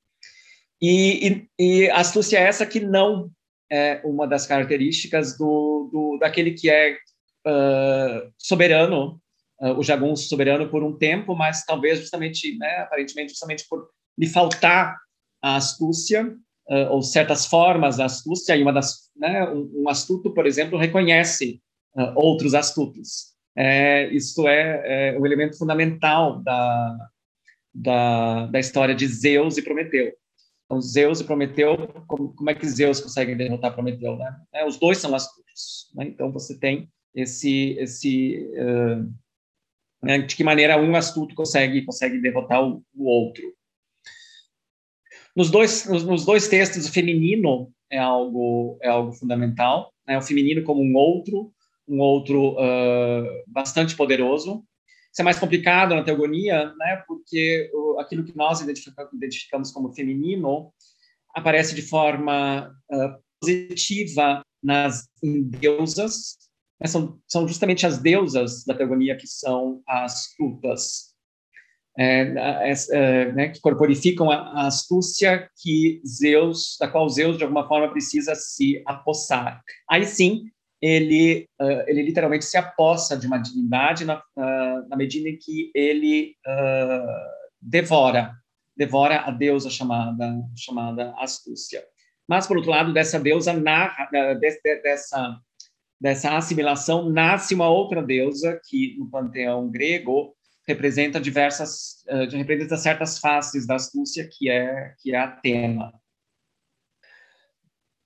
E, e, e, astúcia é essa que não é uma das características do, do daquele que é uh, soberano, uh, o jagunço soberano por um tempo, mas talvez justamente, né, aparentemente justamente por lhe faltar a astúcia, ou certas formas da astúcia, e uma das, né, um, um astuto, por exemplo, reconhece outros astutos é, isso é, é um elemento fundamental da, da, da história de Zeus e Prometeu. Então, Zeus e Prometeu, como, como é que Zeus consegue derrotar Prometeu? Né? É, os dois são astutos. Né? Então, você tem esse... esse uh, né? de que maneira um astuto consegue, consegue derrotar o, o outro. Nos dois, nos, nos, dois textos, o feminino é algo é algo fundamental, né? O feminino como um outro, um outro uh, bastante poderoso. Isso é mais complicado na teogonia, né? Porque o, aquilo que nós identificamos como feminino aparece de forma uh, positiva nas deusas, né? são, são justamente as deusas da teogonia que são as cultas, é, é, né, que corporificam a, a, astúcia que Zeus, da qual Zeus de alguma forma precisa se apossar. Aí sim, ele uh, ele literalmente se apossa de uma divindade na, uh, na medida em que ele uh, devora devora a deusa chamada chamada astúcia. Mas por outro lado, dessa deusa narra, dessa dessa assimilação nasce uma outra deusa que no panteão grego representa diversas, uh, representa certas faces da astúcia, que é, que é Atena.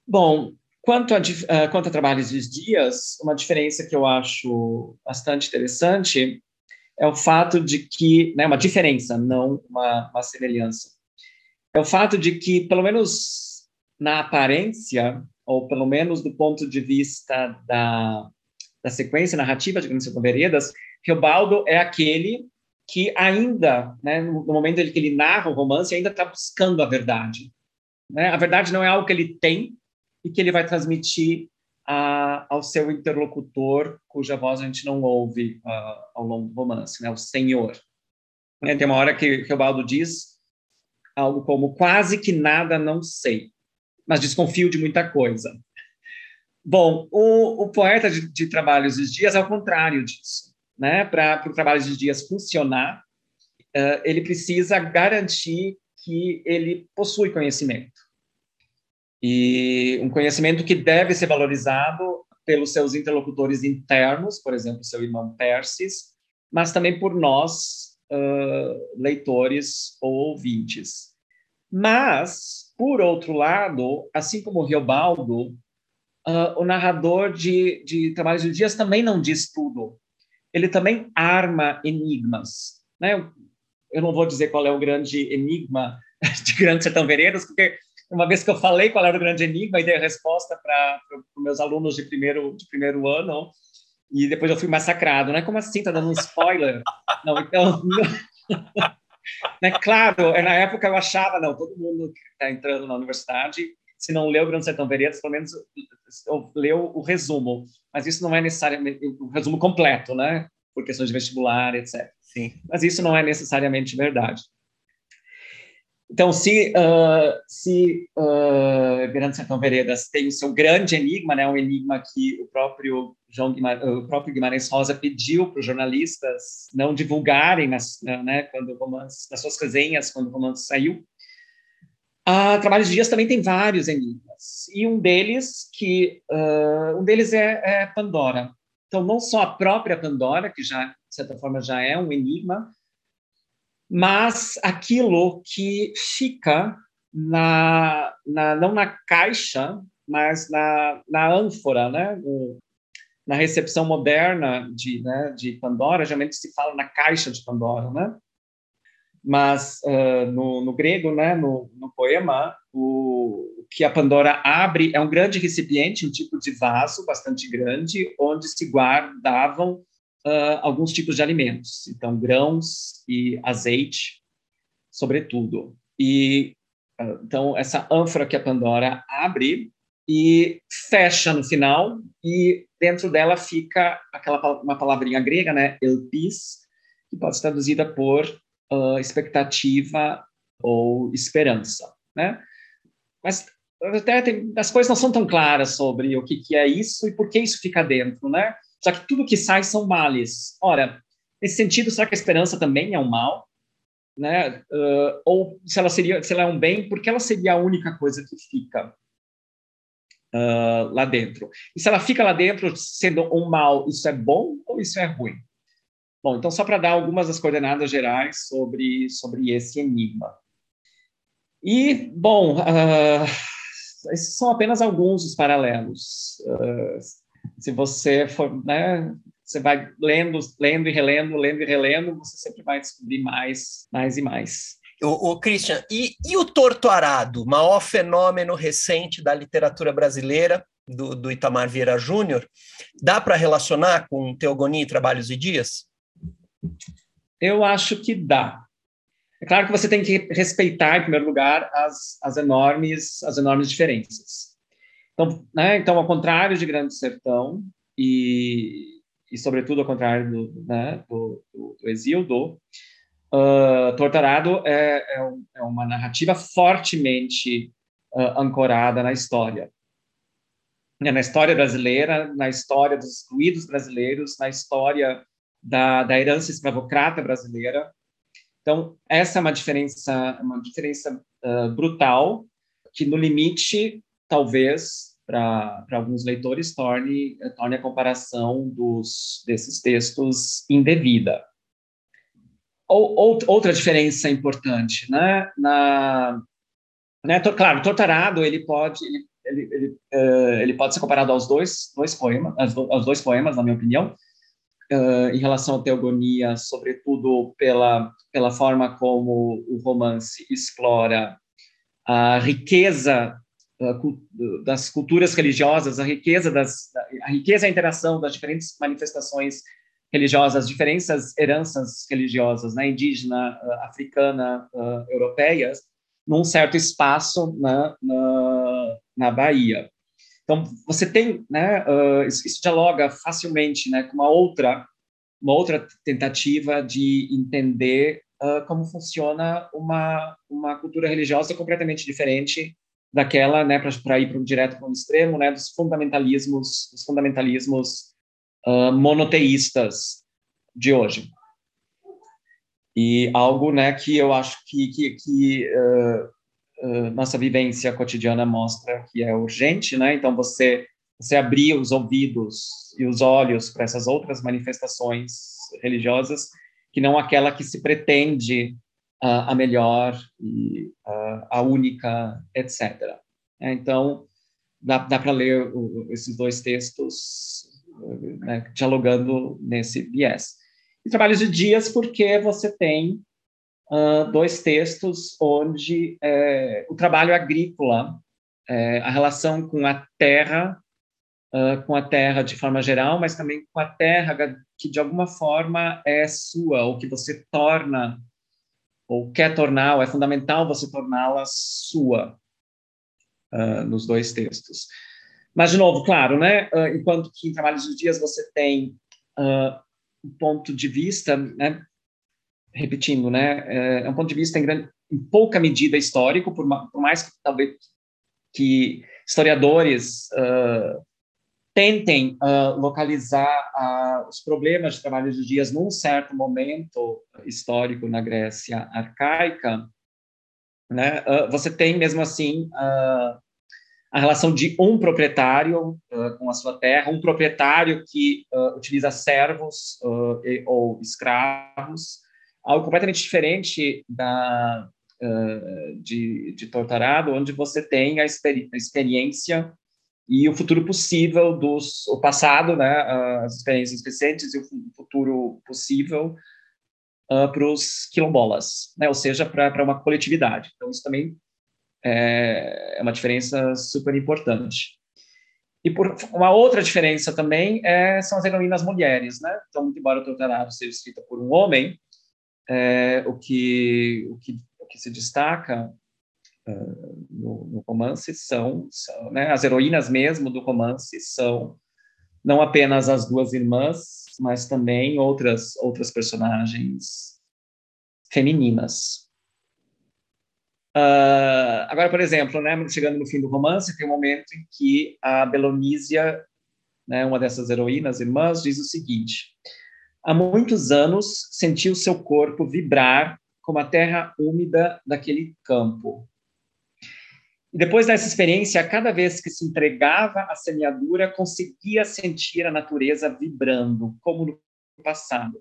Bom, quanto a, uh, quanto a trabalhos dos dias, uma diferença que eu acho bastante interessante é o fato de que, né, uma diferença, não uma, uma semelhança, é o fato de que, pelo menos na aparência, ou pelo menos do ponto de vista da, da sequência narrativa de Grandes Veredas, Riobaldo é aquele que ainda, né, no momento em que ele narra o romance, ainda está buscando a verdade. Né? A verdade não é algo que ele tem e que ele vai transmitir a, ao seu interlocutor, cuja voz a gente não ouve uh, ao longo do romance, né? o Senhor. Né? Tem uma hora que Riobaldo diz algo como quase que nada não sei, mas desconfio de muita coisa. Bom, o, o poeta de, de Trabalhos dos Dias é o contrário disso né, para o trabalho de dias funcionar, uh, ele precisa garantir que ele possui conhecimento. E um conhecimento que deve ser valorizado pelos seus interlocutores internos, por exemplo, seu irmão Persis, mas também por nós, uh, leitores ou ouvintes. Mas, por outro lado, assim como o Riobaldo, uh, o narrador de, de Trabalhos de Dias também não diz tudo ele também arma enigmas. Né? Eu não vou dizer qual é o grande enigma de Grande Sertão Veredas, porque uma vez que eu falei qual era o grande enigma e dei a resposta para os meus alunos de primeiro, de primeiro ano, e depois eu fui massacrado. Né? Como assim? Está dando um spoiler? não, então... né, claro, na época eu achava, não, todo mundo que está entrando na universidade, se não leu o Grande Sertão Veredas, pelo menos leu o resumo mas isso não é necessariamente o resumo completo, né? Por questões de vestibular, etc. Sim. Mas isso não é necessariamente verdade. Então, se, uh, se uh, Grande Sertão Veredas tem o seu grande enigma, né, um enigma que o próprio, João Guimarães, o próprio Guimarães Rosa pediu para os jornalistas não divulgarem nas, né, quando romance, nas suas resenhas, quando o romance saiu, a Trabalhos de Dias também tem vários enigmas, e um deles que uh, um deles é, é, Pandora. Então, não só a própria Pandora, que já de certa forma já é um enigma, mas aquilo que fica na, na não na caixa, mas na, na ânfora, né? na recepção moderna de, né, de Pandora, geralmente se fala na caixa de Pandora, né? mas uh, no, no, grego, né, no, no poema, o, o, que a Pandora abre é um grande recipiente, um tipo de vaso bastante grande, onde se guardavam uh, alguns tipos de alimentos, então grãos e azeite, sobretudo. E uh, então essa ânfora que a Pandora abre e fecha no final e dentro dela fica aquela uma palavrinha grega, né, elpis, que pode ser traduzida por uh, expectativa ou esperança, né? Mas até tem, as coisas não são tão claras sobre o que, que é isso e por que isso fica dentro, né? Já que tudo que sai são males. Ora, nesse sentido, será que a esperança também é um mal? Né? Uh, ou se ela seria, se ela é um bem, por que ela seria a única coisa que fica uh, lá dentro? E se ela fica lá dentro sendo um mal, isso é bom ou isso é ruim? Bom, então só para dar algumas das coordenadas gerais sobre, sobre esse enigma. E, bom, uh, esses são apenas alguns dos paralelos. Uh, se você for, né, você vai lendo, lendo e relendo, lendo e relendo, você sempre vai descobrir mais, mais e mais. O, o Christian, e, e o Torto Arado, maior fenômeno recente da literatura brasileira, do, do Itamar Vieira Júnior, dá para relacionar com Teogonia Trabalhos e Dias? Eu acho que dá. É claro que você tem que respeitar, em primeiro lugar, as, as, enormes, as enormes diferenças. Então, né, então, ao contrário de Grande Sertão, e, e sobretudo ao contrário do, né, do, do, do Exildo, uh, Torturado é, é, é, uma narrativa fortemente uh, ancorada na história. É, na história brasileira, na história dos excluídos brasileiros, na história da, da herança escravocrata brasileira. Então, essa é uma diferença, uma diferença uh, brutal, que no limite, talvez, para alguns leitores, torne, torne a comparação dos, desses textos indevida. Ou, outra diferença importante, né? Na, né, claro, Tortarado ele pode ele, ele, ele, uh, ele, pode ser comparado aos dois dois poemas aos dois poemas, na minha opinião, uh, em relação à teogonia, sobretudo pela pela forma como o romance explora a riqueza das culturas religiosas, a riqueza das a riqueza e a interação das diferentes manifestações religiosas, diferentes heranças religiosas, né, indígena, africana, europeias, num certo espaço na, na, na Bahia. Então, você tem, né, isso, isso dialoga facilmente né, com uma outra, uma outra tentativa de entender uh, como funciona uma, uma cultura religiosa completamente diferente daquela, né, para ir para direto para um extremo, né, dos fundamentalismos, dos fundamentalismos uh, monoteístas de hoje. E algo, né, que eu acho que, que, que uh, uh, nossa vivência cotidiana mostra que é urgente, né? Então você você abrir os ouvidos e os olhos para essas outras manifestações religiosas que não aquela que se pretende a melhor e a única, etc. É, então, dá, dá para ler esses dois textos né, dialogando nesse viés. E trabalhos de dias porque você tem uh, dois textos onde é, o trabalho agrícola, é, a relação com a terra, com a terra de forma geral, mas também com a terra que de alguma forma é sua, ou que você torna ou quer tornar, ou é fundamental você torná-la sua uh, nos dois textos. Mas, de novo, claro, né, uh, enquanto que em Trabalhos dos Dias você tem uh, um ponto de vista, né, repetindo, né, é, é um ponto de vista em, grande, em pouca medida histórico, por, por, mais que talvez que historiadores tentem uh, localizar uh, os problemas de trabalho dos dias num certo momento histórico na Grécia arcaica, né, uh, você tem mesmo assim a relação de um proprietário com a sua terra, um proprietário que utiliza servos e, ou escravos, algo completamente diferente da de, de Tortarado, onde você tem a, experi a experiência e o futuro possível dos o passado, né, as experiências recentes e o futuro possível uh, para os quilombolas, né, ou seja, para uma coletividade. Então isso também é, é uma diferença super importante. E por uma outra diferença também é, são as heroínas mulheres, né? Então, embora o Torturado seja escrita por um homem, é, o que o que o que se destaca uh, no, no, romance são, são né, as heroínas mesmo do romance são não apenas as duas irmãs, mas também outras outras personagens femininas. Uh, agora, por exemplo, né, chegando no fim do romance, tem um momento em que a Belonísia, né, uma dessas heroínas, irmãs, diz o seguinte: Há muitos anos senti o seu corpo vibrar como a terra úmida daquele campo. Depois dessa experiência, cada vez que se entregava à semeadura, conseguia sentir a natureza vibrando, como no passado.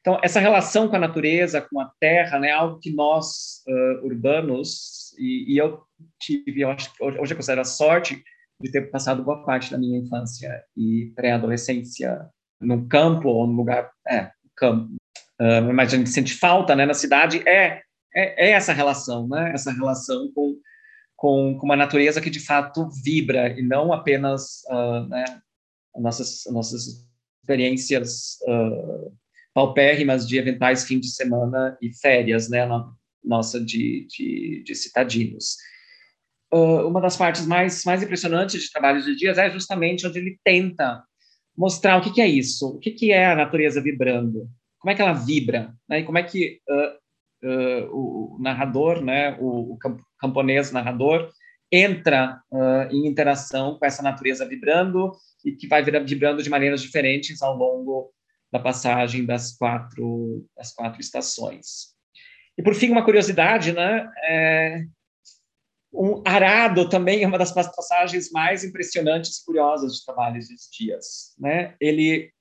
Então, essa relação com a natureza, com a terra, né, é algo que nós, uh, urbanos, e, e, eu tive, eu acho, hoje eu considero a sorte de ter passado boa parte da minha infância e pré-adolescência num campo ou num lugar, é, campo. Uh, mas a gente sente falta, né, na cidade, é é, é essa relação, né? Essa relação com, com, com, uma natureza que de fato vibra e não apenas uh, né, nossas nossas experiências uh, paupérrimas de eventuais fim de semana e férias, né? Na, nossa de, de, de citadinos. Uh, uma das partes mais, mais impressionantes de Trabalhos de Dias é justamente onde ele tenta mostrar o que, que é isso, o que, que é a natureza vibrando, como é que ela vibra, né? e como é que uh, uh, o narrador, né, o, o camponês narrador, entra uh, em interação com essa natureza vibrando e que vai vibrando de maneiras diferentes ao longo da passagem das quatro, das quatro estações. E por fim, uma curiosidade, né? É, um arado também é uma das passagens mais impressionantes e curiosas de Trabalhos dos Dias. Né? Ele,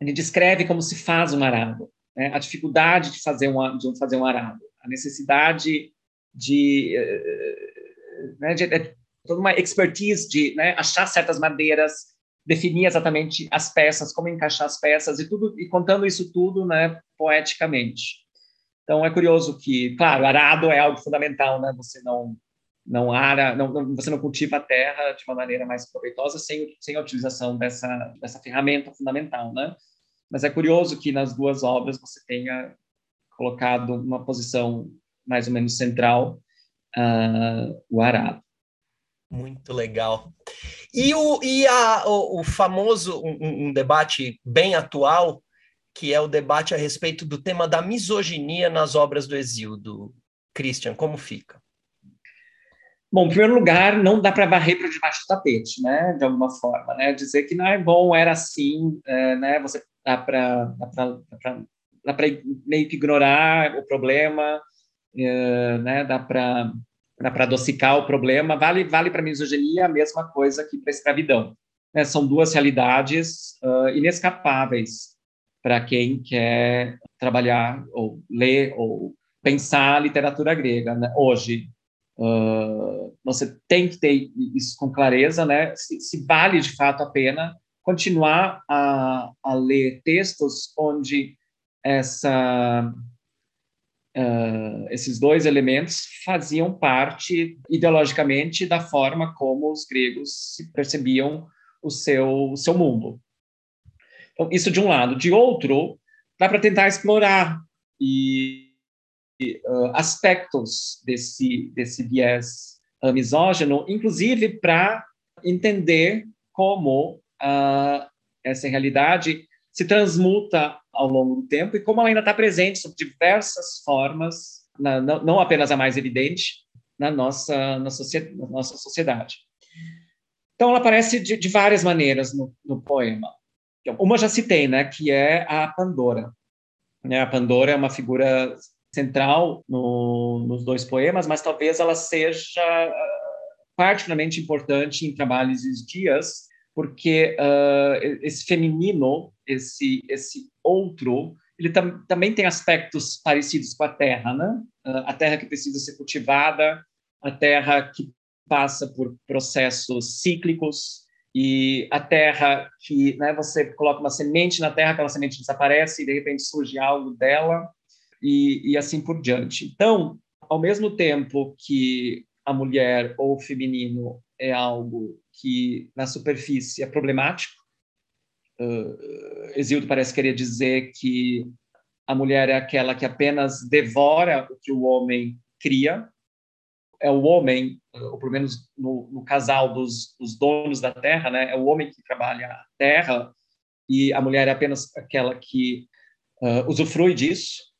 ele descreve como se faz um arado, né? a dificuldade de fazer, um, de fazer um arado, a necessidade de, eh, né, de, de toda uma expertise de né, achar certas madeiras, definir exatamente as peças, como encaixar as peças e tudo e contando isso tudo, né, poeticamente. Então é curioso que, claro, arado é algo fundamental, né? Você não não ara, não, não, você não cultiva a terra de uma maneira mais proveitosa sem, sem a utilização dessa, dessa ferramenta fundamental, né? Mas é curioso que nas duas obras você tenha colocado uma posição mais ou menos central uh, o arado. Muito legal. E o, e a, o, o famoso, um, um debate bem atual, que é o debate a respeito do tema da misoginia nas obras do Exildo. Christian, como fica? Bom, em primeiro lugar, não dá para varrer para debaixo do tapete, né? De alguma forma, né? Dizer que não é bom, era assim, é, né? Você dá para dá para meio que ignorar o problema, é, né? Dá para dá para adocicar o problema. Vale vale para misoginia a mesma coisa que para escravidão. Né? São duas realidades uh, inescapáveis para quem quer trabalhar ou ler ou pensar a literatura grega né? hoje Uh, você tem que ter isso com clareza, né? Se, se vale de fato a pena continuar a, a ler textos onde essa, uh, esses dois elementos faziam parte ideologicamente da forma como os gregos percebiam o seu, o seu mundo. Então, isso de um lado. De outro, dá para tentar explorar e uh, aspectos desse, desse viés uh, misógino, inclusive para entender como uh, essa realidade se transmuta ao longo do tempo e como ela ainda está presente sob diversas formas, na, não, não, apenas a mais evidente, na nossa, na, na nossa sociedade. Então, ela aparece de, de várias maneiras no, no poema. Uma já citei, né, que é a Pandora. A Pandora é uma figura central no, nos dois poemas, mas talvez ela seja ah, particularmente importante em Trabalhos e Dias, porque uh, esse feminino, esse esse outro, ele tam, também tem aspectos parecidos com a terra, né? Uh, a terra que precisa ser cultivada, a terra que passa por processos cíclicos e a terra que, né, você coloca uma semente na terra, aquela semente desaparece e de repente surge algo dela e, e assim por diante. Então, ao mesmo tempo que a mulher ou o feminino é algo que na superfície é problemático, uh, Exildo parece querer dizer que a mulher é aquela que apenas devora o que o homem cria, é o homem, ou pelo menos no, no casal dos, dos, donos da terra, né? é o homem que trabalha a terra e a mulher é apenas aquela que uh, usufrui disso.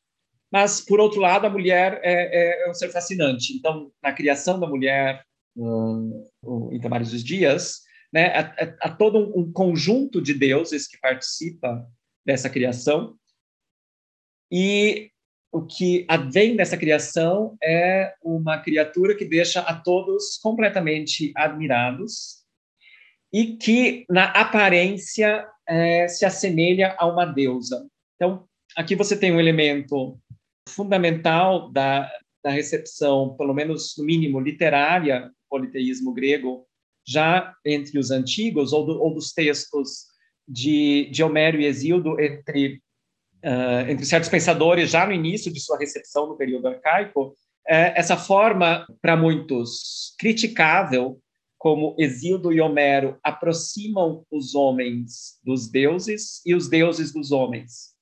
Mas, por outro lado, a mulher é, é, é um ser fascinante. Então, na criação da mulher, em Trabalhos dos Dias, né, há, há todo um, um conjunto de deuses que participa dessa criação. E o que advém dessa criação é uma criatura que deixa a todos completamente admirados e que, na aparência, é, se assemelha a uma deusa. Então, aqui você tem um elemento fundamental da, da recepção, pelo menos no mínimo literária, do politeísmo grego, já entre os antigos, ou, do, ou dos textos de, de Homero e Exildo entre uh, entre certos pensadores já no início de sua recepção no período arcaico, é essa forma, para muitos, criticável, como Exildo e Homero aproximam os homens dos deuses e os deuses dos homens.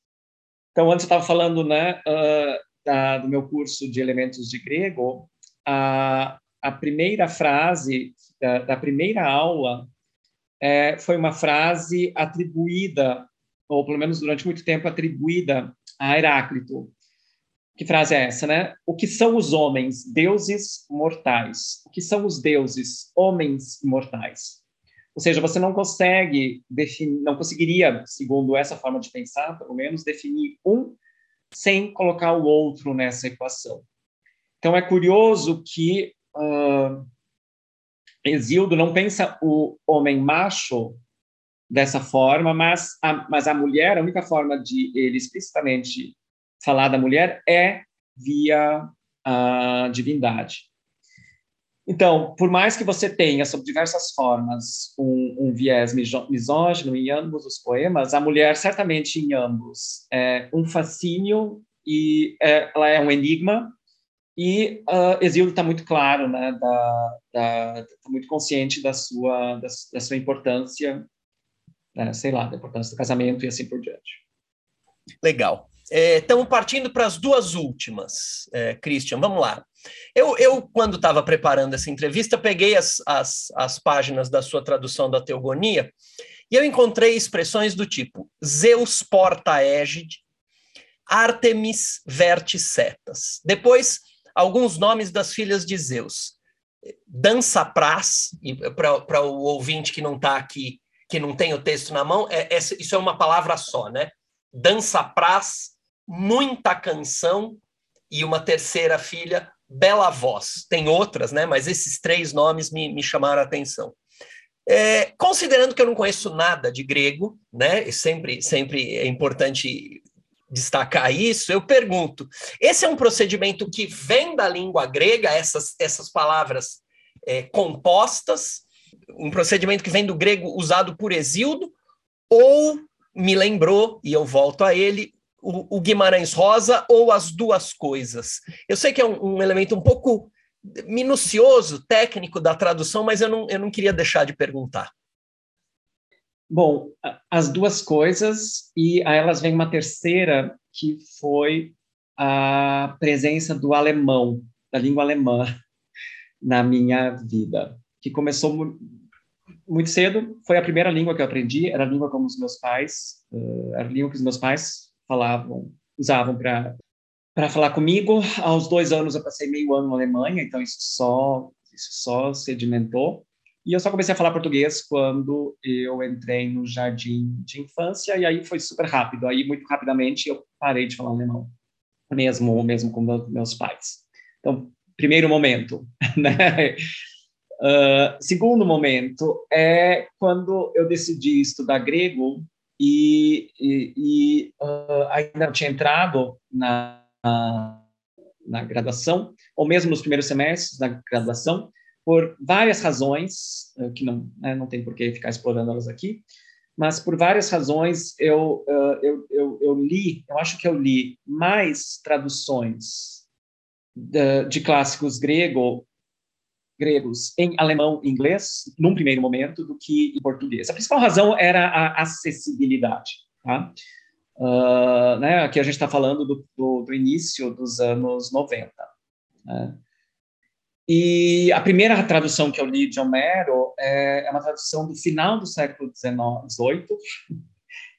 Então, antes eu estava falando né, uh, da, do meu curso de elementos de grego, a, a primeira frase da, da primeira aula é, foi uma frase atribuída, ou pelo menos durante muito tempo atribuída a Heráclito. Que frase é essa, né? O que são os homens? Deuses mortais. O que são os deuses? Homens mortais. Ou seja, você não consegue definir, não conseguiria, segundo essa forma de pensar, pelo menos, definir um sem colocar o outro nessa equação. Então é curioso que uh, Exildo não pensa o homem macho dessa forma, mas a, mas a mulher, a única forma de ele explicitamente falar da mulher é via a divindade. Então, por mais que você tenha, sob diversas formas, um, um viés misógino em ambos os poemas, a mulher, certamente em ambos, é um fascínio e é, ela é um enigma, e uh, Exílio está muito claro, né, da, da, tá muito consciente da sua, da, da sua importância, né, sei lá, da importância do casamento e assim por diante. Legal. Estamos é, partindo para as duas últimas, é, Christian, vamos lá. Eu, eu quando estava preparando essa entrevista, peguei as, as, as páginas da sua tradução da Teogonia e eu encontrei expressões do tipo Zeus porta égide, Artemis verte setas. Depois, alguns nomes das filhas de Zeus. Dança praz, para o ouvinte que não está aqui, que não tem o texto na mão, é, é, isso é uma palavra só, né? Dança praz, muita canção e uma terceira filha, bela voz. Tem outras, né? Mas esses três nomes me, me chamaram a atenção. É, considerando que eu não conheço nada de grego, né? Sempre, sempre é importante destacar isso. Eu pergunto: esse é um procedimento que vem da língua grega, essas, essas palavras é, compostas, um procedimento que vem do grego usado por Exildo, ou me lembrou, e eu volto a ele, o, o Guimarães Rosa ou as duas coisas? Eu sei que é um, um, elemento um pouco minucioso, técnico da tradução, mas eu não, eu não queria deixar de perguntar. Bom, as duas coisas, e a elas vem uma terceira, que foi a presença do alemão, da língua alemã, na minha vida, que começou muito cedo, foi a primeira língua que eu aprendi, era a língua como os meus pais, uh, era a língua que os meus pais falavam, usavam para para falar comigo. Aos dois anos eu passei meio ano na Alemanha, então isso só isso só sedimentou. E eu só comecei a falar português quando eu entrei no jardim de infância e aí foi super rápido. Aí muito rapidamente eu parei de falar alemão, mesmo mesmo com meus pais. Então primeiro momento, né? Uh, segundo momento é quando eu decidi estudar grego e, e, ainda não tinha entrado na, na, graduação, ou mesmo nos primeiros semestres da graduação, por várias razões, uh, que não, né, não tem por que ficar explorando elas aqui, mas por várias razões eu, uh, eu, eu, eu, li, eu acho que eu li mais traduções de, de clássicos grego gregos em alemão e inglês, num primeiro momento, do que em português. A principal razão era a acessibilidade. Tá? Uh, né, aqui a gente está falando do, do, do, início dos anos 90. Né? E a primeira tradução que eu li de Homero é, é uma tradução do final do século XVIII.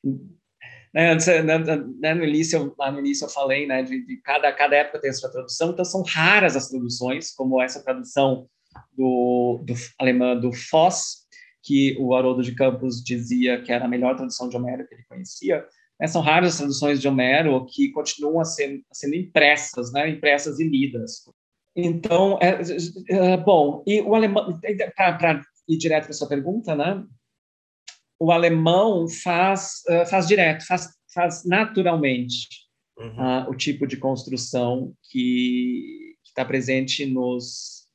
né, antes, né, né, no, início, lá no início eu falei né, de, de, cada, cada época tem a sua tradução, então são raras as traduções, como essa tradução do, do alemã do Foss, que o Haroldo de Campos dizia que era a melhor tradução de Homero que ele conhecia. Né, são raras as traduções de Homero que continuam a ser, sendo impressas, né, impressas e lidas. Então, é, é bom, e o alemão, para ir direto para sua pergunta, né, o alemão faz, uh, faz direto, faz, faz naturalmente uhum. uh, o tipo de construção que está presente nos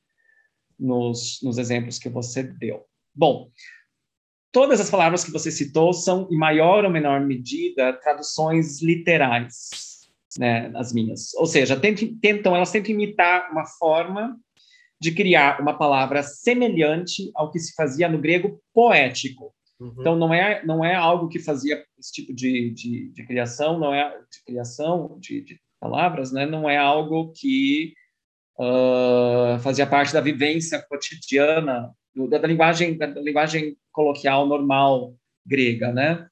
nos, nos exemplos que você deu. Bom, todas as palavras que você citou são, em maior ou menor medida, traduções literais, né, as minhas. Ou seja, tentam, tentam, elas tentam imitar uma forma de criar uma palavra semelhante ao que se fazia no grego poético. Uhum. Então, não é, não é algo que fazia esse tipo de, de, de criação, não é de criação de, de palavras, né? não é algo que uh, fazia parte da vivência cotidiana da, da, linguagem da, da, linguagem coloquial normal grega, né?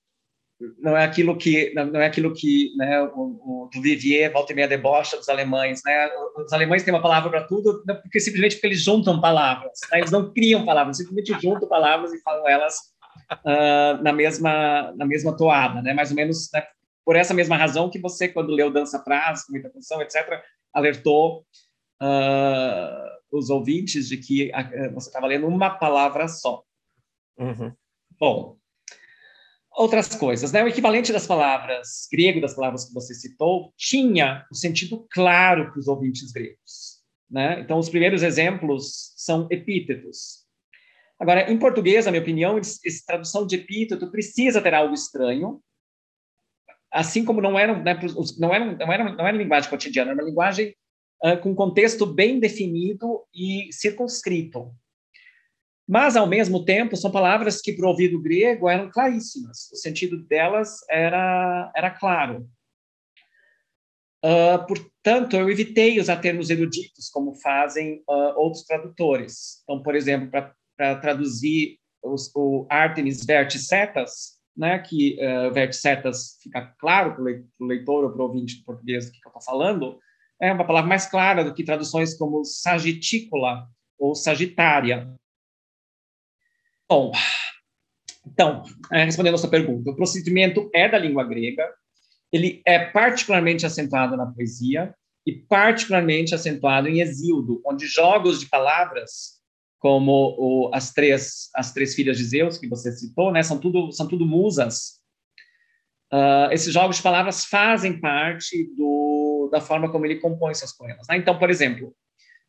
Não é aquilo que não é aquilo que né, o, o Vivier volta e meia debocha dos alemães, né? Os alemães têm uma palavra para tudo, porque simplesmente porque eles juntam palavras, né? eles não criam palavras, simplesmente juntam palavras e falam elas uh, na mesma na mesma toada, né? Mais ou menos né? por essa mesma razão que você quando leu Dança Prazo, com muita atenção, etc, alertou uh, os ouvintes de que uh, você estava lendo uma palavra só. Uhum. Bom, outras coisas, né? O equivalente das palavras grego das palavras que você citou tinha o um sentido claro para os ouvintes gregos, né? Então, os primeiros exemplos são epítetos. Agora, em português, na minha opinião, essa tradução de epíteto precisa ter algo estranho, assim como não era, né, não era, não era, não era linguagem cotidiana, era uma linguagem uh, com contexto bem definido e circunscrito. Mas, ao mesmo tempo, são palavras que, para o ouvido grego, eram claríssimas. O sentido delas era, era claro. Uh, portanto, eu evitei usar termos eruditos, como fazem uh, outros tradutores. Então, por exemplo, para traduzir os, o Artemis verticetas, né, que uh, verticetas fica claro para o leitor ou para o ouvinte do português do que eu estou falando, é uma palavra mais clara do que traduções como sagitícola ou sagitária. Bom, então, é, respondendo a sua pergunta, o procedimento é da língua grega, ele é particularmente acentuado na poesia e particularmente acentuado em Exíodo, onde jogos de palavras, como o, as, três, as três filhas de Zeus, que você citou, né, são, tudo, são tudo musas. Uh, esses jogos de palavras fazem parte do da forma como ele compõe seus poemas. Né? Então, por exemplo,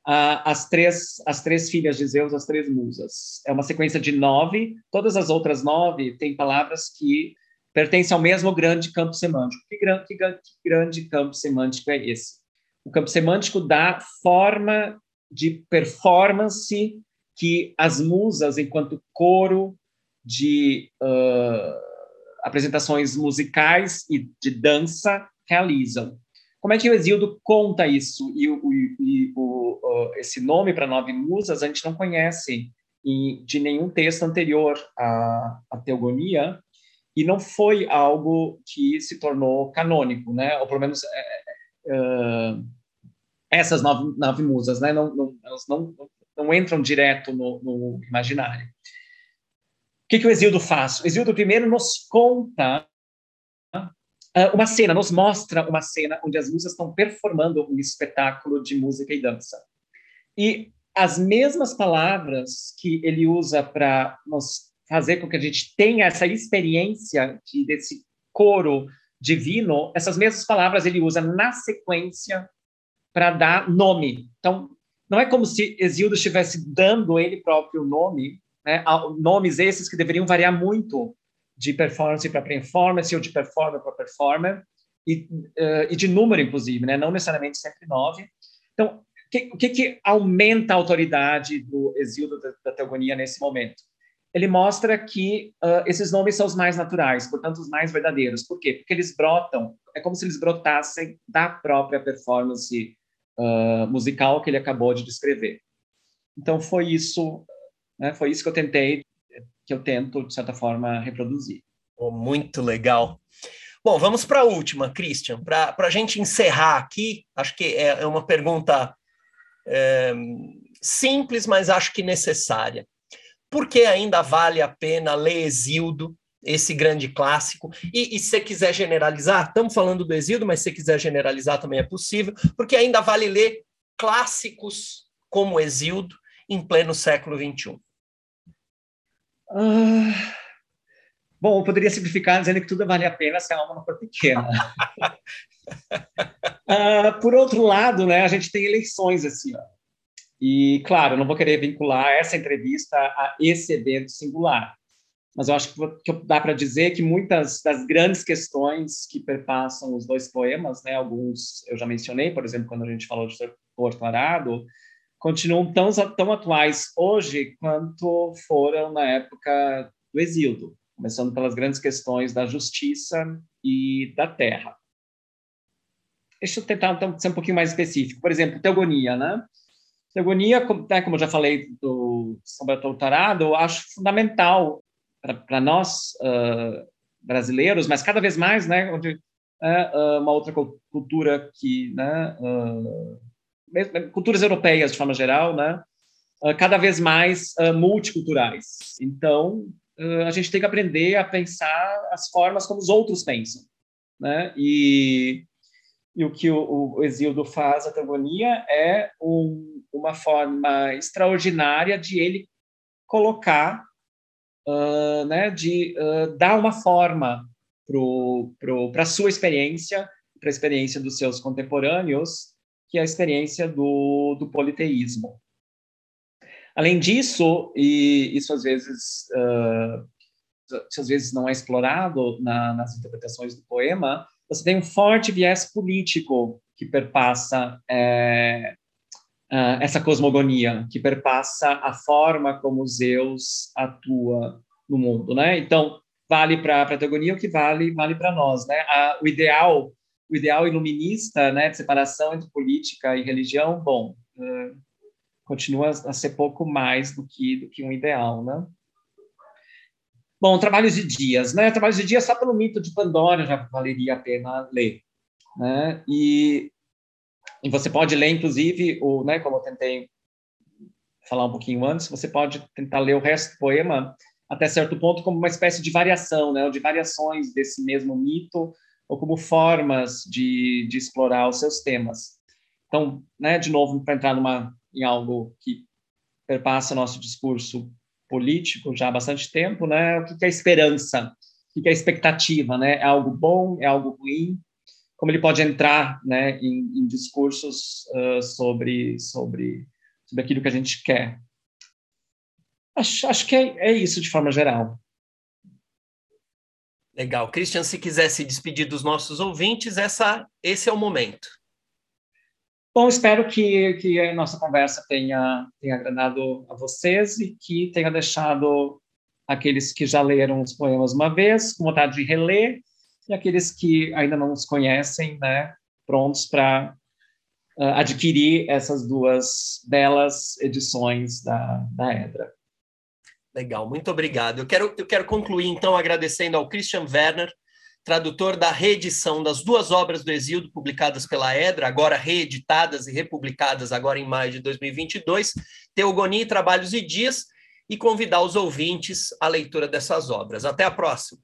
as, três, as três filhas de Zeus, as três musas, é uma sequência de nove, todas as outras nove têm palavras que pertencem ao mesmo grande campo semântico. Que grande, que, que grande campo semântico é esse? O campo semântico dá forma de performance que as musas, enquanto coro de uh, apresentações musicais e de dança, realizam. Como é que o Exildo conta isso? E, o, e o, esse nome para nove musas a gente não conhece de nenhum texto anterior à, à Teogonia, e não foi algo que se tornou canônico, né? Ou pelo menos é, é, é essas nove, nove musas, né? Não, não, elas não, não entram direto no, no imaginário. O que, que o Exildo faz? O Exildo primeiro nos conta Uh, uma cena, nos mostra uma cena onde as musas estão performando um espetáculo de música e dança. E as mesmas palavras que ele usa para nos fazer com que a gente tenha essa experiência de, desse coro divino, essas mesmas palavras ele usa na sequência para dar nome. Então, não é como se Exildo estivesse dando ele próprio nome, né? nomes esses que deveriam variar muito de performance para performance ou de performer para performer, e, uh, e, de número, inclusive, né? não necessariamente sempre nove. Então, o que, que, aumenta a autoridade do exílio da, da teogonia nesse momento? Ele mostra que uh, esses nomes são os mais naturais, portanto, os mais verdadeiros. Por quê? Porque eles brotam, é como se eles brotassem da própria performance uh, musical que ele acabou de descrever. Então, foi isso, né, foi isso que eu tentei que eu tento, de certa forma, reproduzir. Oh, muito legal. Bom, vamos para a última, Christian. Para a gente encerrar aqui, acho que é, é uma pergunta é, simples, mas acho que necessária. Por que ainda vale a pena ler Exildo, esse grande clássico? E, e se você quiser generalizar, estamos falando do Exildo, mas se você quiser generalizar também é possível, porque ainda vale ler clássicos como Exildo em pleno século XXI. Ah, bom, eu poderia simplificar dizendo que tudo vale a pena se a alma não for pequena. ah, por outro lado, né, a gente tem eleições esse ano. E, claro, eu não vou querer vincular essa entrevista a esse evento singular. mas eu acho que dá para dizer que muitas das grandes questões que perpassam os dois poemas, né, alguns eu já mencionei, por exemplo, quando a gente falou de Porto Arado, continuam tão, tão atuais hoje quanto foram na época do exílio, começando pelas grandes questões da justiça e da terra. Deixa eu tentar então, ser um pouquinho mais específico. Por exemplo, teogonia, né? Teogonia, né, como eu já falei do sobre o doutorado, eu acho fundamental para nós uh, brasileiros, mas cada vez mais, né, onde é uh, uma outra cultura que, né, uh, culturas europeias de forma geral, né, cada vez mais multiculturais. Então, a gente tem que aprender a pensar as formas como os outros pensam, né, e e o que o, o Exildo faz, a Tangonia, é um, uma forma extraordinária de ele colocar, uh, né, de uh, dar uma forma para a sua experiência, para a experiência dos seus contemporâneos, que é a experiência do, do politeísmo. Além disso, e isso às vezes, uh, às vezes não é explorado na, nas interpretações do poema, você tem um forte viés político que perpassa é, uh, essa cosmogonia, que perpassa a forma como Zeus atua no mundo, né? Então, vale para a teogonia o que vale vale para nós, né? A, o ideal o ideal iluminista, né, de separação entre política e religião, bom, uh, continua a ser pouco mais do que do que um ideal, né? Bom, Trabalhos de Dias, né? Trabalhos de Dias só pelo mito de Pandora já valeria a pena ler, né? E, e você pode ler, inclusive, o, né? Como eu tentei falar um pouquinho antes, você pode tentar ler o resto do poema até certo ponto como uma espécie de variação, né? Ou de variações desse mesmo mito ou como formas de, de explorar os seus temas. Então, né? De novo, para entrar numa em algo que perpassa nosso discurso político já há bastante tempo, né? O que é esperança? O que é expectativa, né? É algo bom? É algo ruim? Como ele pode entrar, né, em, em discursos uh, sobre sobre sobre aquilo que a gente quer? Acho, acho que é, é isso de forma geral. Legal. Christian, se quiser se despedir dos nossos ouvintes, essa, esse é o momento. Bom, espero que, que a nossa conversa tenha, tenha agradado a vocês e que tenha deixado aqueles que já leram os poemas uma vez, com vontade de reler, e aqueles que ainda não os conhecem, né, prontos para uh, adquirir essas duas belas edições da, da Edra. Legal, muito obrigado. Eu quero, eu quero concluir, então, agradecendo ao Christian Werner tradutor da reedição das duas obras do Exílio publicadas pela Edra, agora reeditadas e republicadas agora em maio de 2022, Teogonia, Trabalhos e Dias, e convidar os ouvintes à leitura dessas obras. Até a próxima.